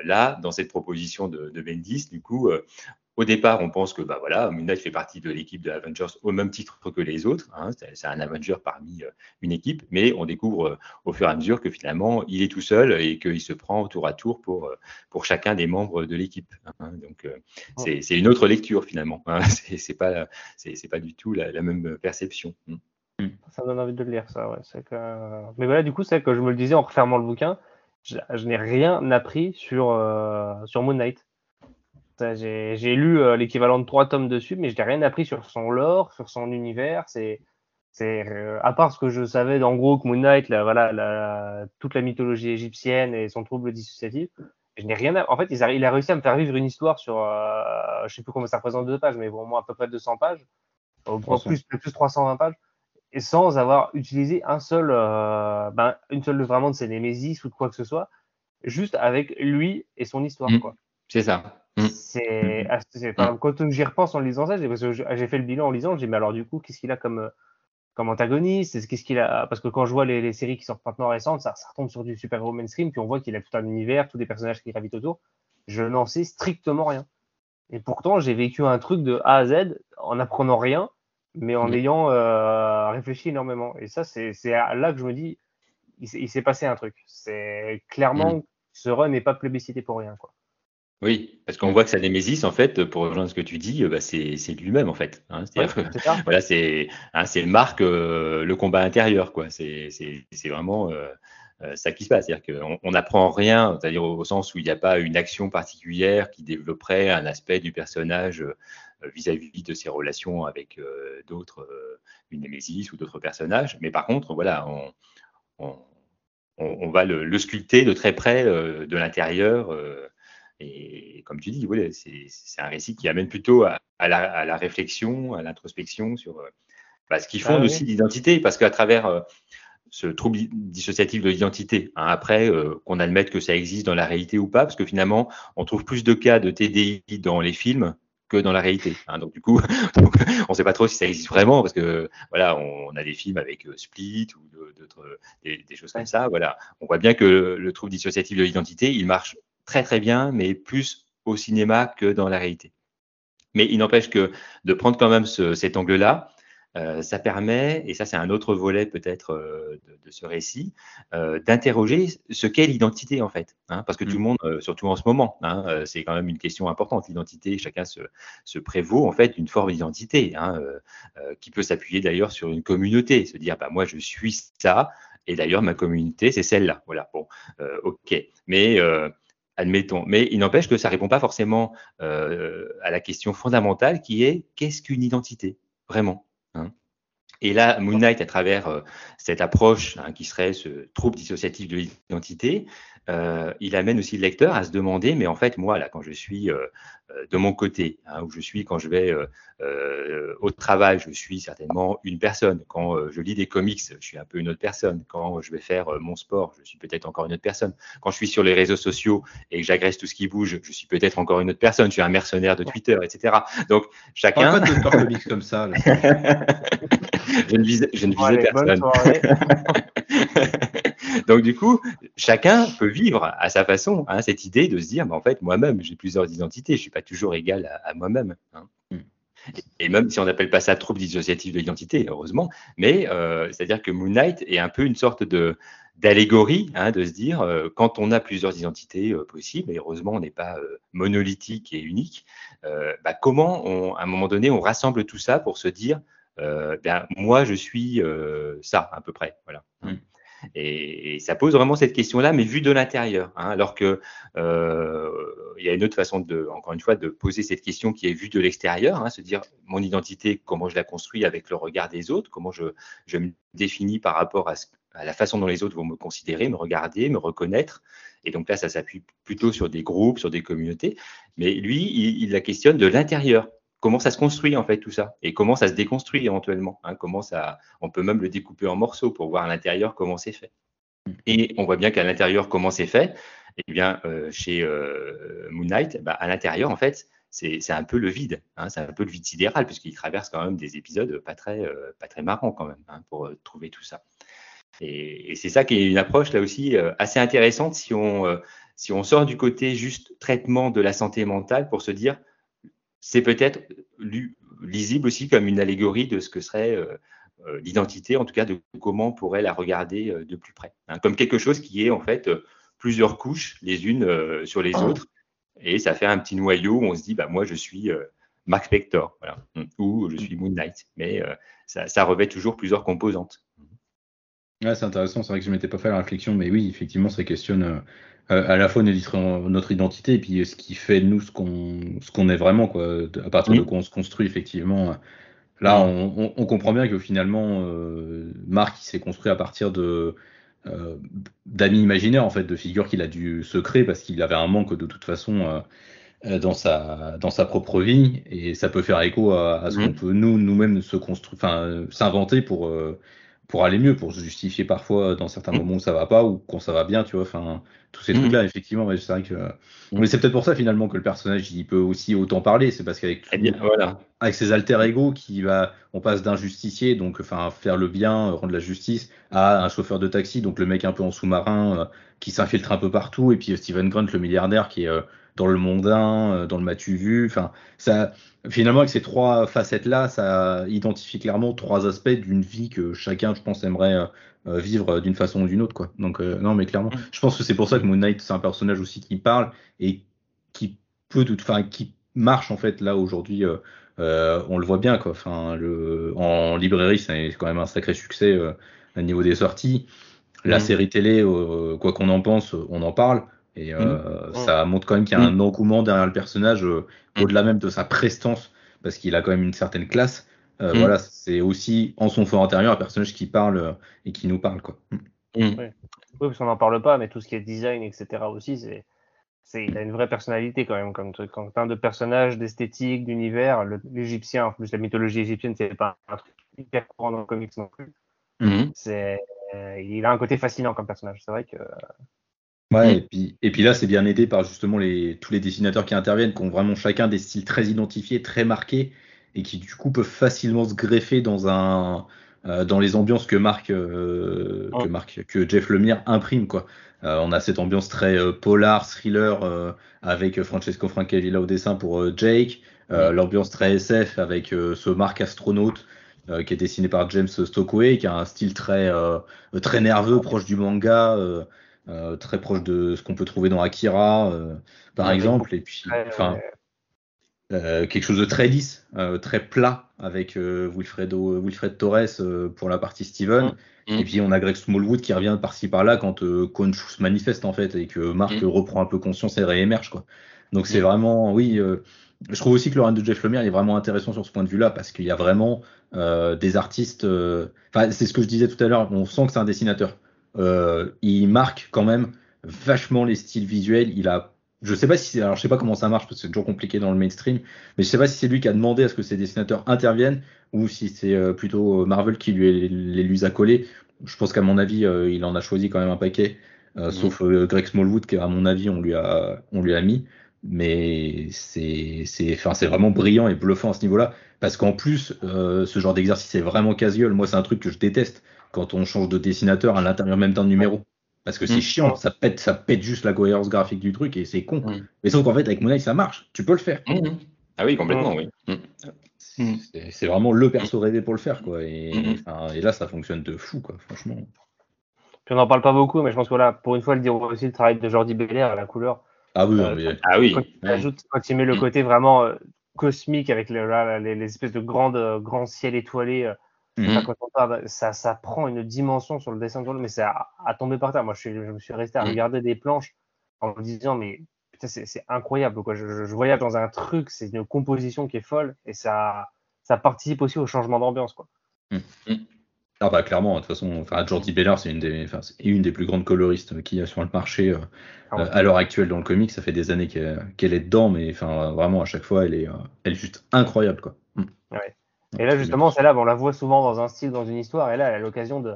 là, dans cette proposition de, de Bendis, du coup, au départ, on pense que bah voilà, Moon Knight fait partie de l'équipe de Avengers au même titre que les autres. Hein, c'est un Avenger parmi euh, une équipe, mais on découvre euh, au fur et à mesure que finalement, il est tout seul et qu'il se prend tour à tour pour, euh, pour chacun des membres de l'équipe. Hein. donc, c'est une autre lecture finalement. Hein, c'est pas, c'est pas du tout la, même perception. Hmm. Ça me donne envie de le lire, ça. Ouais. Que... Mais voilà, du coup, c'est que je me le disais en refermant le bouquin, je, n'ai rien appris sur, sur Moon Knight. J'ai lu euh, l'équivalent de trois tomes dessus, mais je n'ai rien appris sur son lore, sur son univers. C'est, euh, à part ce que je savais en gros que Moon Knight, voilà, toute la mythologie égyptienne et son trouble dissociatif. Je n'ai rien. En fait, il a, il a, réussi à me faire vivre une histoire sur, euh, je sais plus comment ça représente deux pages, mais pour moi à peu près 200 pages, au plus, plus 320 pages, et sans avoir utilisé un seul, ben, une seule vraiment de ses némésis ou de quoi que ce soit, juste avec lui et son histoire. Mmh. quoi. C'est ça. Mm. C'est, mm. quand j'y repense en lisant ça, j'ai fait le bilan en lisant, j'ai mais alors du coup, qu'est-ce qu'il a comme, comme antagoniste? Qu'est-ce qu'il a Parce que quand je vois les, séries qui sortent maintenant récentes, ça, ça retombe sur du super-héros mainstream, puis on voit qu'il a tout un univers, tous des personnages qui gravitent autour. Je n'en sais strictement rien. Et pourtant, j'ai vécu un truc de A à Z en apprenant rien, mais en mm. ayant euh, réfléchi énormément. Et ça, c'est là que je me dis, il, s'est passé un truc. C'est clairement, ce run n'est pas plébiscité pour rien, quoi. Oui, parce qu'on voit que sa némésis, en fait, pour rejoindre ce que tu dis, bah, c'est lui-même, en fait. Hein. C'est-à-dire que voilà, c'est hein, Marc, euh, le combat intérieur, quoi. C'est vraiment euh, euh, ça qui se passe. C'est-à-dire qu'on n'apprend rien, c'est-à-dire au, sens où il n'y a pas une action particulière qui développerait un aspect du personnage vis-à-vis de ses relations avec d'autres, une némésis ou d'autres personnages. Mais par contre, voilà, on, on, va le, le, sculpter de très près de l'intérieur. Et comme tu dis, c'est un récit qui amène plutôt à, la, réflexion, à l'introspection sur euh, bah, ce qui fonde ah aussi l'identité, parce qu'à travers euh, ce trouble dissociatif de l'identité, hein, après euh, qu'on admette que ça existe dans la réalité ou pas, parce que finalement, on trouve plus de cas de TDI dans les films que dans la réalité. Hein. donc du coup, on ne sait pas trop si ça existe vraiment parce que voilà, on, a des films avec Split ou d'autres des, choses comme ça. Voilà, on voit bien que le trouble dissociatif de l'identité, il marche très très bien, mais plus au cinéma que dans la réalité. Mais il n'empêche que de prendre quand même cet angle-là, euh, ça permet, et ça c'est un autre volet peut-être euh, de, ce récit, euh, d'interroger ce qu'est l'identité en fait. Hein, parce que tout le mmh. monde, surtout en ce moment, hein, c'est quand même une question importante. L'identité, chacun se, se, prévaut en fait d'une forme d'identité hein, qui peut s'appuyer d'ailleurs sur une communauté, se dire bah moi je suis ça, et d'ailleurs ma communauté c'est celle-là. Voilà, bon, ok. Mais admettons. Mais il n'empêche que ça ne répond pas forcément euh, à la question fondamentale qui est qu'est-ce qu'une identité? Vraiment. Hein? Et là, Moon Knight, à travers euh, cette approche hein, qui serait ce trouble dissociatif de l'identité, euh, il amène aussi le lecteur à se demander, mais en fait, moi, là, quand je suis euh, de mon côté, hein, où je suis quand je vais au travail, je suis certainement une personne. Quand je lis des comics, je suis un peu une autre personne. Quand je vais faire mon sport, je suis peut-être encore une autre personne. Quand je suis sur les réseaux sociaux et que j'agresse tout ce qui bouge, je suis peut-être encore une autre personne. Je suis un mercenaire de Twitter, etc. Donc, chacun. Pas de comics comme ça. je ne visais, je ne visais personne. Donc du coup, chacun peut vivre à sa façon hein, cette idée de se dire, mais en fait, moi-même, j'ai plusieurs identités, je suis pas toujours égal à, moi-même. Hein. Mm. Et même si on n'appelle pas ça trouble dissociatif de l'identité, heureusement, mais euh, c'est-à-dire que Moon Knight est un peu une sorte de d'allégorie, hein, de se dire euh, quand on a plusieurs identités euh, possibles, et heureusement on n'est pas monolithique et unique, bah, comment on, à un moment donné on rassemble tout ça pour se dire, ben moi je suis ça à peu près, voilà. Mm. Et, ça pose vraiment cette question-là, mais vue de l'intérieur. Hein, alors que euh, il y a une autre façon de, encore une fois, de poser cette question qui est vue de l'extérieur, hein, se dire mon identité, comment je la construis avec le regard des autres, comment je, je me définis par rapport à, à, la façon dont les autres vont me considérer, me regarder, me reconnaître. Et donc là, ça s'appuie plutôt sur des groupes, sur des communautés. Mais lui, il, il la questionne de l'intérieur comment ça se construit en fait tout ça et comment ça se déconstruit éventuellement. Hein, comment ça, on peut même le découper en morceaux pour voir à l'intérieur comment c'est fait. Et on voit bien qu'à l'intérieur comment c'est fait. Eh bien, euh, chez euh, Moon Knight, bah, à l'intérieur en fait, c'est un peu le vide, hein, c'est un peu le vide sidéral, puisqu'il traverse quand même des épisodes pas très, euh, pas très marrants quand même, hein, pour euh, trouver tout ça. Et, c'est ça qui est une approche là aussi assez intéressante si on, si on sort du côté juste traitement de la santé mentale pour se dire, c'est peut-être lisible aussi comme une allégorie de ce que serait l'identité, en tout cas de comment on pourrait la regarder de plus près, hein, comme quelque chose qui est en fait plusieurs couches les unes sur les autres et ça fait un petit noyau où on se dit, bah, moi, je suis euh, Mark Spector, voilà, ou je suis Moon Knight. Mais euh, ça, revêt toujours plusieurs composantes. Ouais, c'est intéressant, c'est vrai que je ne m'étais pas fait la réflexion, mais oui, effectivement, ça questionne euh, à la fois notre identité et puis ce qui fait de nous ce qu'on est vraiment, quoi, à partir de quoi on se construit, effectivement. Là, on, on, comprend bien que finalement, Marc, il s'est construit à partir de, euh, d'amis imaginaires en fait, de figures qu'il a dû se créer parce qu'il avait un manque de toute façon euh, euh, dans sa dans sa propre vie et ça peut faire écho à, ce qu'on mmh. peut nous nous-mêmes se construire, enfin s'inventer pour pour aller mieux, pour se justifier parfois dans certains mmh. moments où ça va pas ou quand ça va bien, tu vois. Enfin, tous ces mmh. trucs-là, effectivement, c'est vrai que. Mais c'est peut-être pour ça finalement que le personnage il peut aussi autant parler, c'est parce qu'avec eh voilà. avec ses alter ego qui va, on passe d'un justicier, donc enfin faire le bien, rendre la justice, à un chauffeur de taxi, donc le mec un peu en sous-marin euh, qui s'infiltre un peu partout, et puis Steven Grunt, le milliardaire qui est euh, dans le mondain, euh, dans le matu vu. Enfin, ça, finalement, avec ces trois facettes-là, ça identifie clairement trois aspects d'une vie que chacun, je pense, aimerait euh, euh, vivre d'une façon ou d'une autre, quoi. Donc, non, mais clairement, je pense que c'est pour ça que Moon Knight, c'est un personnage aussi qui parle et qui peut, enfin, qui marche en fait là aujourd'hui. on le voit bien, quoi. Enfin, le, en librairie, c'est quand même un sacré succès au niveau des sorties. La mm. série télé, quoi qu'on en pense, on en parle. Et euh, mmh. ça montre quand même qu'il y a un mmh. engouement derrière le personnage, euh, mmh. au-delà même de sa prestance, parce qu'il a quand même une certaine classe. Euh, voilà, c'est aussi en son fort intérieur un personnage qui parle et qui nous parle. Quoi. Oui. parce qu'on n'en parle pas, mais tout ce qui est design, etc. aussi, c'est. C'est, il a une vraie personnalité quand même, comme truc. En termes de personnage, d'esthétique, d'univers, l'égyptien, en plus la mythologie égyptienne, c'est pas un truc hyper courant dans le comics non plus. C'est, il a un côté fascinant comme personnage. C'est vrai que Ouais, mm. et puis, et puis là, c'est bien aidé par justement les, tous les dessinateurs qui interviennent, qui ont vraiment chacun des styles très identifiés, très marqués, et qui du coup peuvent facilement se greffer dans un euh, dans les ambiances que Marc, euh, que Marc, que Jeff Lemire imprime quoi. Euh, on a cette ambiance très polar, thriller avec Francesco Francavilla au dessin pour Jake, mm. l'ambiance très SF avec ce Marc astronaute qui est dessiné par James Stockway, qui a un style très très nerveux, proche du manga. Euh, très proche de ce qu'on peut trouver dans Akira, euh, par exemple, et puis enfin euh, quelque chose de très lisse, très plat avec Wilfredo, Wilfred Torres pour la partie Steven. Mm. Et puis on a Greg Smallwood qui revient par-ci par-là quand euh, se manifeste en fait et que Marc mm. reprend un peu conscience et réémerge quoi. Donc c'est mm. vraiment, oui, je trouve aussi que le run de Jeff Lemire est vraiment intéressant sur ce point de vue-là parce qu'il y a vraiment des artistes. Enfin, c'est ce que je disais tout à l'heure. On sent que c'est un dessinateur. Euh, il marque quand même vachement les styles visuels. Il a, je sais pas si c'est, alors je sais pas comment ça marche parce que c'est toujours compliqué dans le mainstream, mais je sais pas si c'est lui qui a demandé à ce que ses dessinateurs interviennent ou si c'est euh, plutôt Marvel qui lui les, lui a collés. Je pense qu'à mon avis, euh, il en a choisi quand même un paquet, mmh. sauf Greg Smallwood qui à mon avis on lui a, on lui a mis. Mais c'est, c'est, enfin, c'est vraiment brillant et bluffant à ce niveau-là, parce qu'en plus, ce genre d'exercice est vraiment casual. Moi, c'est un truc que je déteste quand on change de dessinateur à l'intérieur même d'un numéro. Parce que c'est mm. chiant, ça pète, ça pète juste la cohérence graphique du truc et c'est con. Mm. Mais sauf qu'en fait, avec Monet, ça marche. Tu peux le faire. Mm. Ah oui, complètement, oui. C'est vraiment le perso rêvé pour le faire, quoi. Et, et, là, ça fonctionne de fou, quoi, franchement. Puis on n'en parle pas beaucoup, mais je pense que là, pour une fois, le dire aussi le travail de Jordi Belair à la couleur. Ah oui, euh, ah oui. Quand, il ajoute, quand il met le côté vraiment euh, cosmique avec les, les, espèces de grandes, euh, grands ciels étoilés Mhm. ça, ça, prend une dimension sur le dessin de mais c'est à, tomber par terre. Moi, je, je me suis resté à mhm. regarder des planches en me disant, mais putain, c'est incroyable. Quoi. Je, je, voyage dans un truc, c'est une composition qui est folle et ça, ça participe aussi au changement d'ambiance. quoi. Mhm. Ah bah clairement, de toute façon, enfin, Jordi Bellard, c'est une des, enfin, une des plus grandes coloristes qu'il y a sur le marché euh, ah à l'heure actuelle dans le comic. Ça fait des années qu'elle est dedans, mais enfin, vraiment à chaque fois, elle est, euh, elle est juste incroyable, quoi. Ouais. Et là, justement, celle-là, on la voit souvent dans un style, dans une histoire, et là, elle a l'occasion de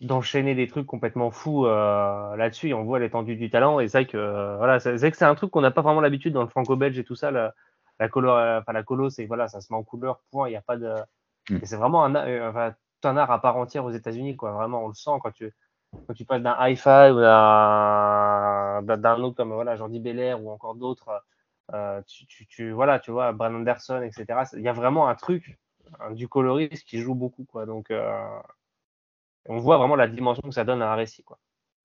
d'enchaîner des trucs complètement fous euh, là-dessus et on voit l'étendue du talent et c'est vrai que euh, voilà c'est que c'est un truc qu'on n'a pas vraiment l'habitude dans le franco-belge et tout ça la colo, enfin la colo, c'est voilà, ça se met en couleur, point. Il n'y a pas de. Mm. Et c'est vraiment un, enfin, tout un art à part entière aux États-Unis, quoi. Vraiment, on le sent quand tu quand tu passes d'un hi-fi ou d'un d'un autre comme voilà Jordi Belair ou encore d'autres. Euh, tu, tu, tu, voilà, tu vois, Brandon Anderson, etc. Il y a vraiment un truc du coloriste qui joue beaucoup, quoi. Donc, euh, on voit vraiment la dimension que ça donne à un récit, quoi.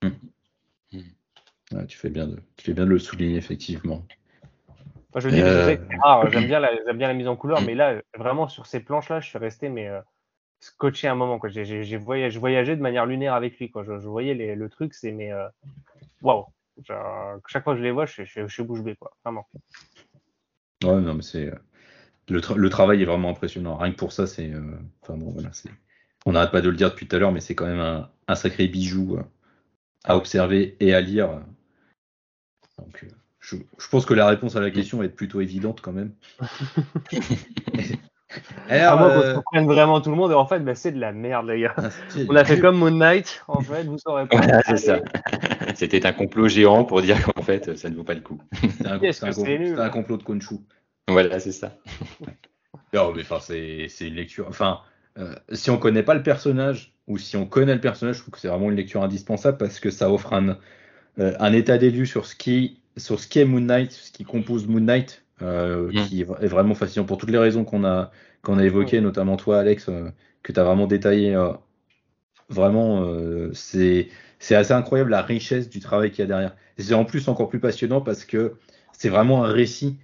Ouais, tu, fais bien de, tu fais bien de le souligner, effectivement. Je dis, euh... j'aime bien, la, bien la mise en couleur, mais là, vraiment, sur ces planches-là, je suis resté mais, euh, scotché un moment. J'ai voyagé, voyagé, de manière lunaire avec lui. Quoi. Je, je voyais les, le truc, c'est mais euh, waouh! Chaque fois que je les vois, je, je, je suis bouche bée, quoi. Vraiment. Ouais, non, mais c'est. Le, tra le, travail est vraiment impressionnant. Rien que pour ça, c'est. Euh... Enfin bon, voilà, c'est. On n'arrête pas de le dire depuis tout à l'heure, mais c'est quand même un, un, sacré bijou à observer et à lire. Donc, euh, je, je, pense que la réponse à la question est plutôt évidente quand même. Alors, moins euh... qu'on comprenne vraiment tout le monde, et en fait, bah, c'est de la merde, les gars. On a fait comme Moon Knight, en fait, vous saurez pas. Voilà, c'est ça. C'était un complot géant pour dire qu'en fait, ça ne vaut pas le coup. C'est un, un complot de Konshu. Voilà, c'est ça. non, mais enfin, c'est une lecture. Enfin, euh, si on connaît pas le personnage, ou si on connaît le personnage, je trouve que c'est vraiment une lecture indispensable parce que ça offre un, euh, un état des lieux sur ce qui, sur ce qui est Moon Knight, ce qui compose Moon Knight, euh, mmh. qui est vraiment fascinant pour toutes les raisons qu'on a, qu'on a évoquées, mmh. notamment toi, Alex, que tu as vraiment détaillé. Vraiment, euh, c'est assez incroyable la richesse du travail qu'il y a derrière. C'est en plus encore plus passionnant parce que c'est vraiment un récit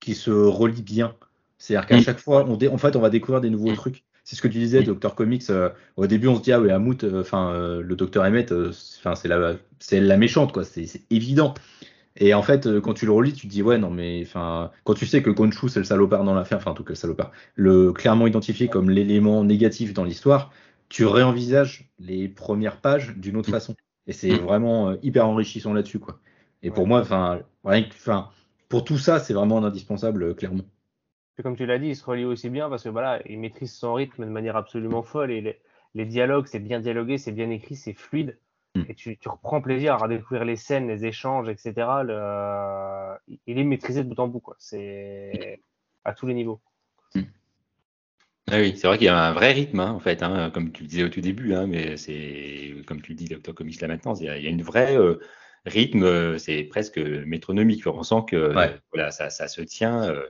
qui se relie bien. C'est-à-dire qu'à mmh. chaque fois, on, en fait, on va découvrir des nouveaux trucs. C'est ce que tu disais, Dr Comics. Euh, au début, on se dit ah ouais, Hamout, enfin euh, le Dr Emmett, enfin c'est la, c'est la méchante quoi. C'est évident. Et en fait, quand tu le relis, tu te dis ouais non mais enfin quand tu sais que Konshu c'est le salopard dans l'affaire, enfin en tout cas le salopard, le clairement identifié comme l'élément négatif dans l'histoire, tu réenvisages les premières pages d'une autre façon. Et c'est vraiment hyper enrichissant là-dessus quoi. Et pour moi, enfin enfin pour tout ça, c'est vraiment indispensable clairement. Comme tu l'as dit, il se relie aussi bien parce que voilà, il maîtrise son rythme de manière absolument folle et les, les dialogues, c'est bien dialogué, c'est bien écrit, c'est fluide. Et tu, tu, reprends plaisir à découvrir les scènes, les échanges, etc. Le... Il est maîtrisé de bout en bout, quoi. C'est à tous les niveaux. Ah oui, c'est vrai qu'il y a un vrai rythme, hein, en fait, hein, comme tu le disais au tout début, hein, mais c'est comme tu le dis. Comics là maintenant, il y, a, il y a une vraie euh, rythme, c'est presque métronomique. On sent que ouais. voilà, ça, ça, se tient. Euh,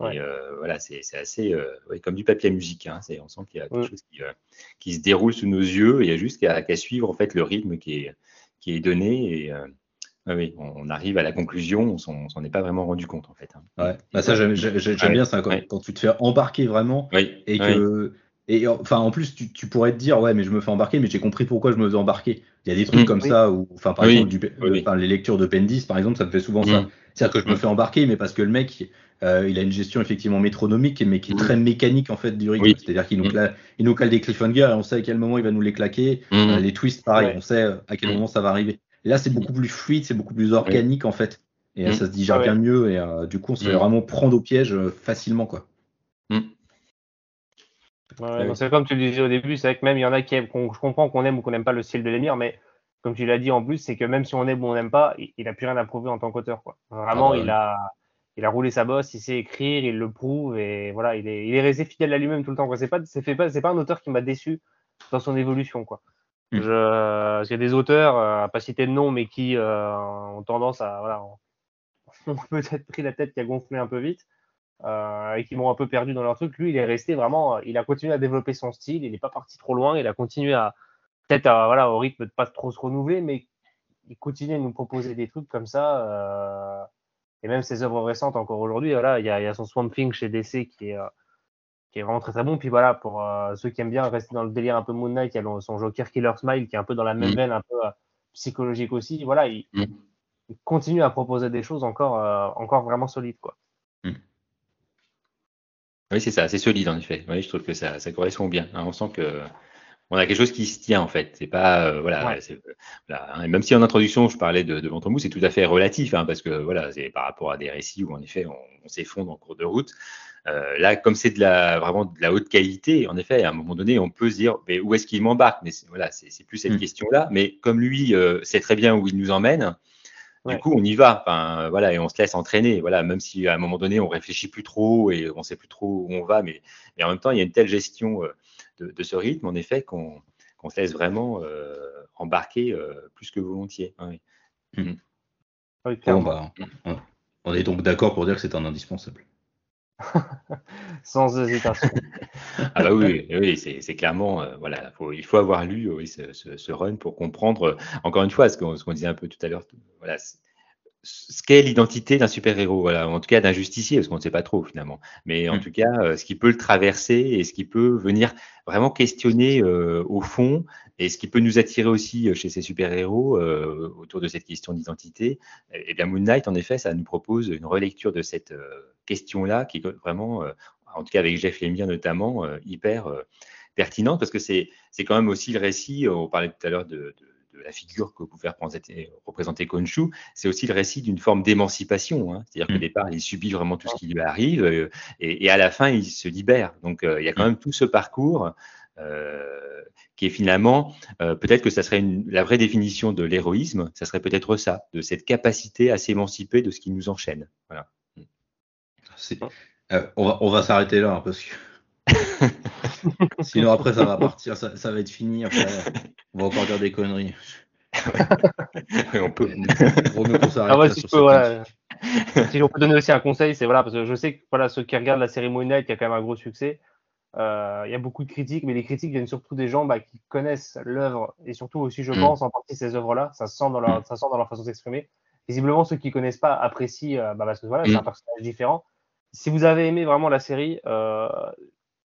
Ouais. Et euh, voilà, c'est assez euh, ouais, comme du papier à musique. Hein, on sent qu'il y a quelque mmh. chose qui, euh, qui, se déroule sous nos yeux. Et il y a juste qu'à qu suivre en fait le rythme qui est, qui est donné. Et oui, on, arrive à la conclusion. On s'en est pas vraiment rendu compte en fait. Hein. Ouais. Bah, ça j'aime bien ça quand, quand, tu te fais embarquer vraiment et que et enfin, en plus, tu, tu, pourrais te dire, ouais, mais je me fais embarquer, mais j'ai compris pourquoi je me faisais embarquer. Il y a des trucs mmh, comme oui. ça, ou, enfin, par oui, exemple, du, oui. enfin, les lectures de Pendis, par exemple, ça me fait souvent mmh. ça. C'est-à-dire que je me fais embarquer, mais parce que le mec, euh, il a une gestion effectivement métronomique, mais qui est très mécanique en fait du rythme. C'est-à-dire qu'il nous, cale, il nous cale des cliffhangers et on sait à quel moment il va nous les claquer. Euh, les twists, pareil, on sait à quel moment ça va arriver. Là, c'est beaucoup plus fluide, c'est beaucoup plus organique en fait. Et ça se digère bien mieux, et euh, du coup, on se fait vraiment prendre au piège facilement, quoi. Ouais, c'est comme tu le disais au début, c'est vrai que même il y en a qui aiment, je comprends qu'on aime ou qu'on n'aime pas le style de l'émir, mais comme tu l'as dit en plus, c'est que même si on aime ou on n'aime pas, il, il a plus rien à prouver en tant qu'auteur. Vraiment, ah bah, il, a, il a roulé sa bosse, il sait écrire, il le prouve et voilà, il est, il est resté fidèle à lui-même tout le temps. C'est pas, c'est pas, c'est pas un auteur qui m'a déçu dans son évolution, quoi. Mmh. Je, parce qu'il y a des auteurs, euh, à pas citer de nom, mais qui euh, ont tendance à, voilà, ont peut-être pris la tête qui a gonflé un peu vite. Euh, et qui m'ont un peu perdu dans leur truc. Lui, il est resté vraiment, il a continué à développer son style, il n'est pas parti trop loin, il a continué à, peut-être voilà, au rythme de pas trop se renouveler, mais il continue à nous proposer des trucs comme ça. Euh, et même ses œuvres récentes encore aujourd'hui, voilà, il y a, il y a son Swamp Thing chez DC qui est, euh, qui est vraiment très très bon. Puis voilà, pour euh, ceux qui aiment bien rester dans le délire un peu Moon Knight, il y a son Joker Killer Smile qui est un peu dans la même mmh. veine, un peu euh, psychologique aussi. Voilà, il, mmh. il, continue à proposer des choses encore, encore vraiment solides, quoi. Oui, c'est ça, c'est solide en effet. Oui, je trouve que ça, ça correspond bien. Hein, on sent que on a quelque chose qui se tient en fait. C'est pas euh, voilà, ouais. voilà hein. même si en introduction je parlais de, de ventre mou, c'est tout à fait relatif hein, parce que voilà, c'est par rapport à des récits où en effet on, on s'effondre en cours de route. Euh, là, comme c'est de la vraiment de la haute qualité, en effet, à un moment donné, on peut se dire mais où est-ce qu'il m'embarque? Mais voilà, c'est plus cette mmh. question-là. Mais comme lui euh, sait très bien où il nous emmène, Du coup, on y va, enfin, voilà, et on se laisse entraîner, voilà, même si à un moment donné, on réfléchit plus trop et on sait plus trop où on va, mais, mais en même temps, il y a une telle gestion euh, de, ce rythme, en effet, qu'on se laisse vraiment euh, embarquer euh, plus que volontiers. Oui. Mmh. Bah, on est donc d'accord pour dire que c'est un indispensable. Sans hésitation. ah bah oui, oui c'est clairement, voilà, il faut avoir lu ce, run pour comprendre, encore une fois, ce qu'on disait un peu tout à l'heure, voilà, ce qu'est l'identité d'un super-héros, voilà, en tout cas d'un justicier, parce qu'on ne sait pas trop finalement. Mais en mm. tout cas, euh, ce qui peut le traverser et ce qui peut venir vraiment questionner euh, au fond, et ce qui peut nous attirer aussi euh, chez ces super-héros autour de cette question d'identité, et eh bien Moon Knight, en effet, ça nous propose une relecture de cette question-là, qui est vraiment, en tout cas avec Jeff Lemire notamment, hyper pertinente, parce que c'est quand même aussi le récit, on parlait tout à l'heure de la figure que pouvait représenter, représenter Konshu, c'est aussi le récit d'une forme d'émancipation. Hein. C'est-à-dire qu'au mm. départ, il subit vraiment tout ce qui lui arrive euh, et, à la fin, il se libère. Donc, euh, il y a quand mm. même tout ce parcours euh, qui est finalement, peut-être que ça serait la vraie définition de l'héroïsme, ça serait peut-être ça, de cette capacité à s'émanciper de ce qui nous enchaîne. Voilà. on va, on va s'arrêter là hein, parce que Sinon, après, ça va partir, ça, ça, va être fini. Après, on va encore dire des conneries. on peut. Ah si, si on peut donner aussi un conseil, c'est voilà, parce que je sais que voilà, ceux qui regardent la série Moon Knight, il y a quand même un gros succès. Euh, il y a beaucoup de critiques, mais les critiques viennent surtout des gens bah, qui connaissent l'œuvre et surtout aussi, je mm. pense, en partie ces œuvres-là. Ça se sent dans leur, ça sent dans leur façon d'exprimer. Visiblement, ceux qui connaissent pas apprécient, euh, bah, parce que voilà, c'est mm. un personnage différent. Si vous avez aimé vraiment la série, euh,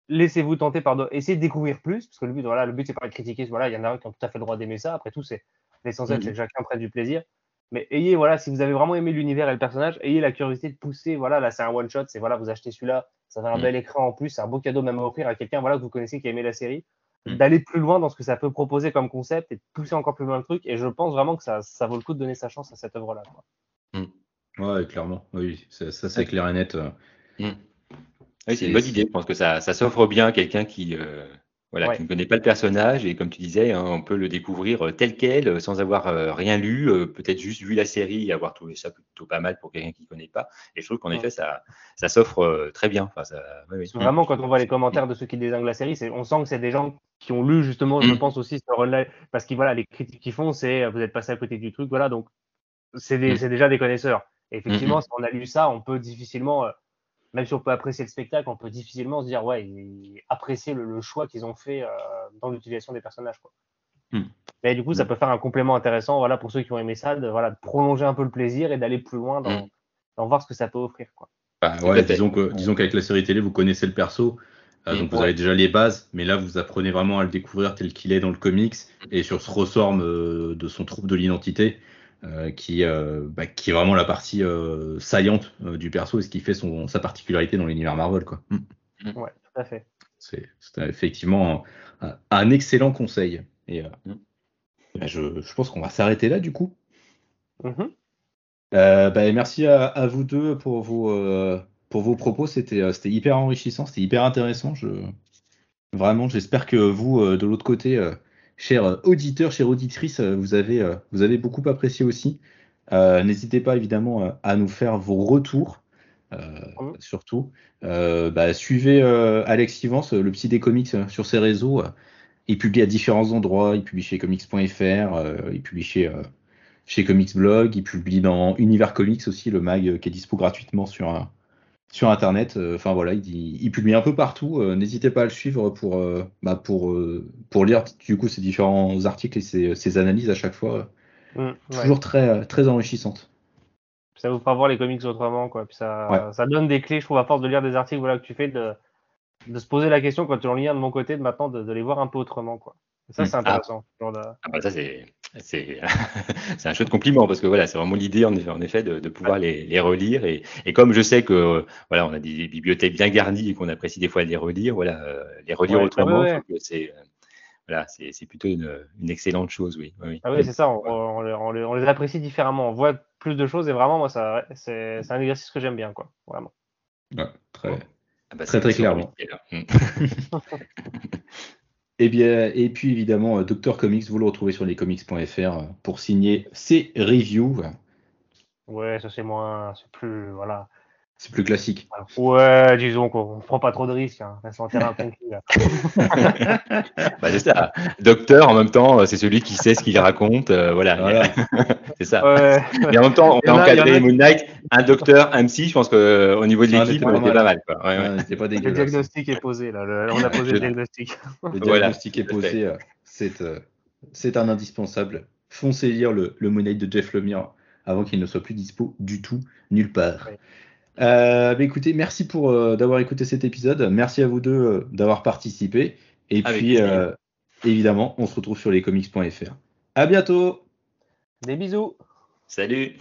laissez-vous tenter par essayez de découvrir plus parce que le but voilà le but c'est pas de critiquer voilà il y en a qui ont tout à fait le droit d'aimer ça après tout c'est l'essentiel c'est que chacun prenne du plaisir mais ayez voilà si vous avez vraiment aimé l'univers et le personnage ayez la curiosité de pousser voilà là c'est un one shot c'est voilà vous achetez celui-là ça fait un mm. bel écran en plus c'est un beau cadeau même à offrir à quelqu'un voilà que vous connaissez qui a aimé la série mm. d'aller plus loin dans ce que ça peut proposer comme concept et de pousser encore plus loin le truc et je pense vraiment que ça, ça vaut le coup de donner sa chance à cette œuvre là mm. ouais clairement oui ça, c'est clair et net euh. Oui, c'est une bonne idée. Je pense que ça, ça s'offre bien à quelqu'un qui, euh, voilà, qui ne connaît pas le personnage et comme tu disais, hein, on peut le découvrir euh, tel quel, euh, sans avoir rien lu, peut-être juste vu la série et avoir trouvé ça plutôt pas mal pour quelqu'un qui ne connaît pas. Et je trouve qu'en effet, ça, ça s'offre très bien. Enfin, ça, Vraiment, quand on voit les commentaires de ceux qui désinguent la série, on sent que c'est des gens qui ont lu justement, je mm. pense aussi, ce run parce que voilà, les critiques qu'ils font, c'est vous êtes passé à côté du truc, voilà, donc c'est mm. déjà des connaisseurs. Et effectivement, mm, si on a lu ça, on peut difficilement même si on peut apprécier le spectacle, on peut difficilement se dire, ouais, apprécier le, choix qu'ils ont fait euh, dans l'utilisation des personnages. Quoi. Hmm. Mais du coup, ça hmm. peut faire un complément intéressant voilà, pour ceux qui ont aimé ça, de, voilà, prolonger un peu le plaisir et d'aller plus loin dans, hmm. voir ce que ça peut offrir. Quoi. Bah, ouais, disons, que, disons qu'avec la série télé, vous connaissez le perso, euh, donc vous avez déjà les bases, mais là, vous apprenez vraiment à le découvrir tel qu'il est dans le comics et sur ce ressort euh, de son trouble de l'identité. Euh, qui, euh, bah, qui est vraiment la partie euh, saillante du perso et ce qui fait son, sa particularité dans l'univers Marvel. Quoi. Mm. Mm. Ouais, tout à fait. C'est effectivement un, excellent conseil. Et mm. bah, je, je, pense qu'on va s'arrêter là du coup. Mm-hmm. Bah, merci à, à, vous deux pour vos, pour vos propos. C'était hyper enrichissant, c'était hyper intéressant. Je, vraiment, j'espère que vous, de l'autre côté, chers auditeurs, chères auditrices, euh, vous avez, euh, vous avez beaucoup apprécié aussi. Euh, n'hésitez pas évidemment à nous faire vos retours. surtout. Bah, suivez Alex Ivance, le psy des comics, sur ses réseaux. il publie à différents endroits. Il publie chez comics.fr, il publie chez, chez Comics Blog, il publie dans Univers Comics aussi, le mag qui est dispo gratuitement sur, sur Internet. Euh, enfin voilà, il, publie un peu partout. Euh, n'hésitez pas à le suivre pour, euh, bah, pour, pour lire du coup ses différents articles et ses, analyses à chaque fois. Mm, toujours très, très enrichissante. Ça vous fera voir les comics autrement, quoi. Puis ça, ça donne des clés, je trouve, à force de lire des articles voilà, que tu fais, de, de se poser la question quand tu en lis un de mon côté, de maintenant de, les voir un peu autrement, quoi. ça, mm. c'est intéressant. Ah, bah, ça, c'est c'est un chouette compliment parce que voilà, c'est vraiment l'idée en effet, en effet de, de pouvoir les, les, relire et, et, comme je sais que voilà, on a des bibliothèques bien garnies et qu'on apprécie des fois les relire, voilà, euh, les relire autrement, c'est voilà, c'est plutôt une, une, excellente chose, oui. oui. Ah oui, c'est ça, on, on, on, les apprécie différemment, on voit plus de choses et vraiment, moi, ça, c'est un exercice que j'aime bien, quoi, vraiment. très, ah bah, très, très clairement. Et, eh bien, et puis évidemment, euh, Docteur Comics, vous le retrouvez sur lescomics.fr euh, pour signer ses reviews. Ouais, ça c'est moins, c'est plus, voilà. C'est plus classique. Ouais, disons qu'on prend pas trop de risques. Hein. En terrain conquis. Bah, c'est ça. Docteur, en même temps, c'est celui qui sait ce qu'il raconte. euh, voilà. Voilà. c'est ça. Ouais. Mais en même temps, on a encadré a- Moon Knight, un docteur, un psy. Je pense qu'au niveau de l'équipe, on pas était mal. pas mal. Quoi. Ouais, ouais. Ouais, C'était pas Le diagnostic est posé là. Le- on a posé le diagnostic. Le Voilà. diagnostic est posé. euh, C'est euh, c'est un indispensable. Foncez lire le, le Moon Knight de Jeff Lemire avant qu'il ne soit plus dispo du tout, nulle part. Euh, bah, écoutez, merci pour euh, d'avoir écouté cet épisode. Merci à vous deux euh, d'avoir participé. Et Avec puis, euh, évidemment, on se retrouve sur lescomics.fr. À bientôt! Des bisous. Salut.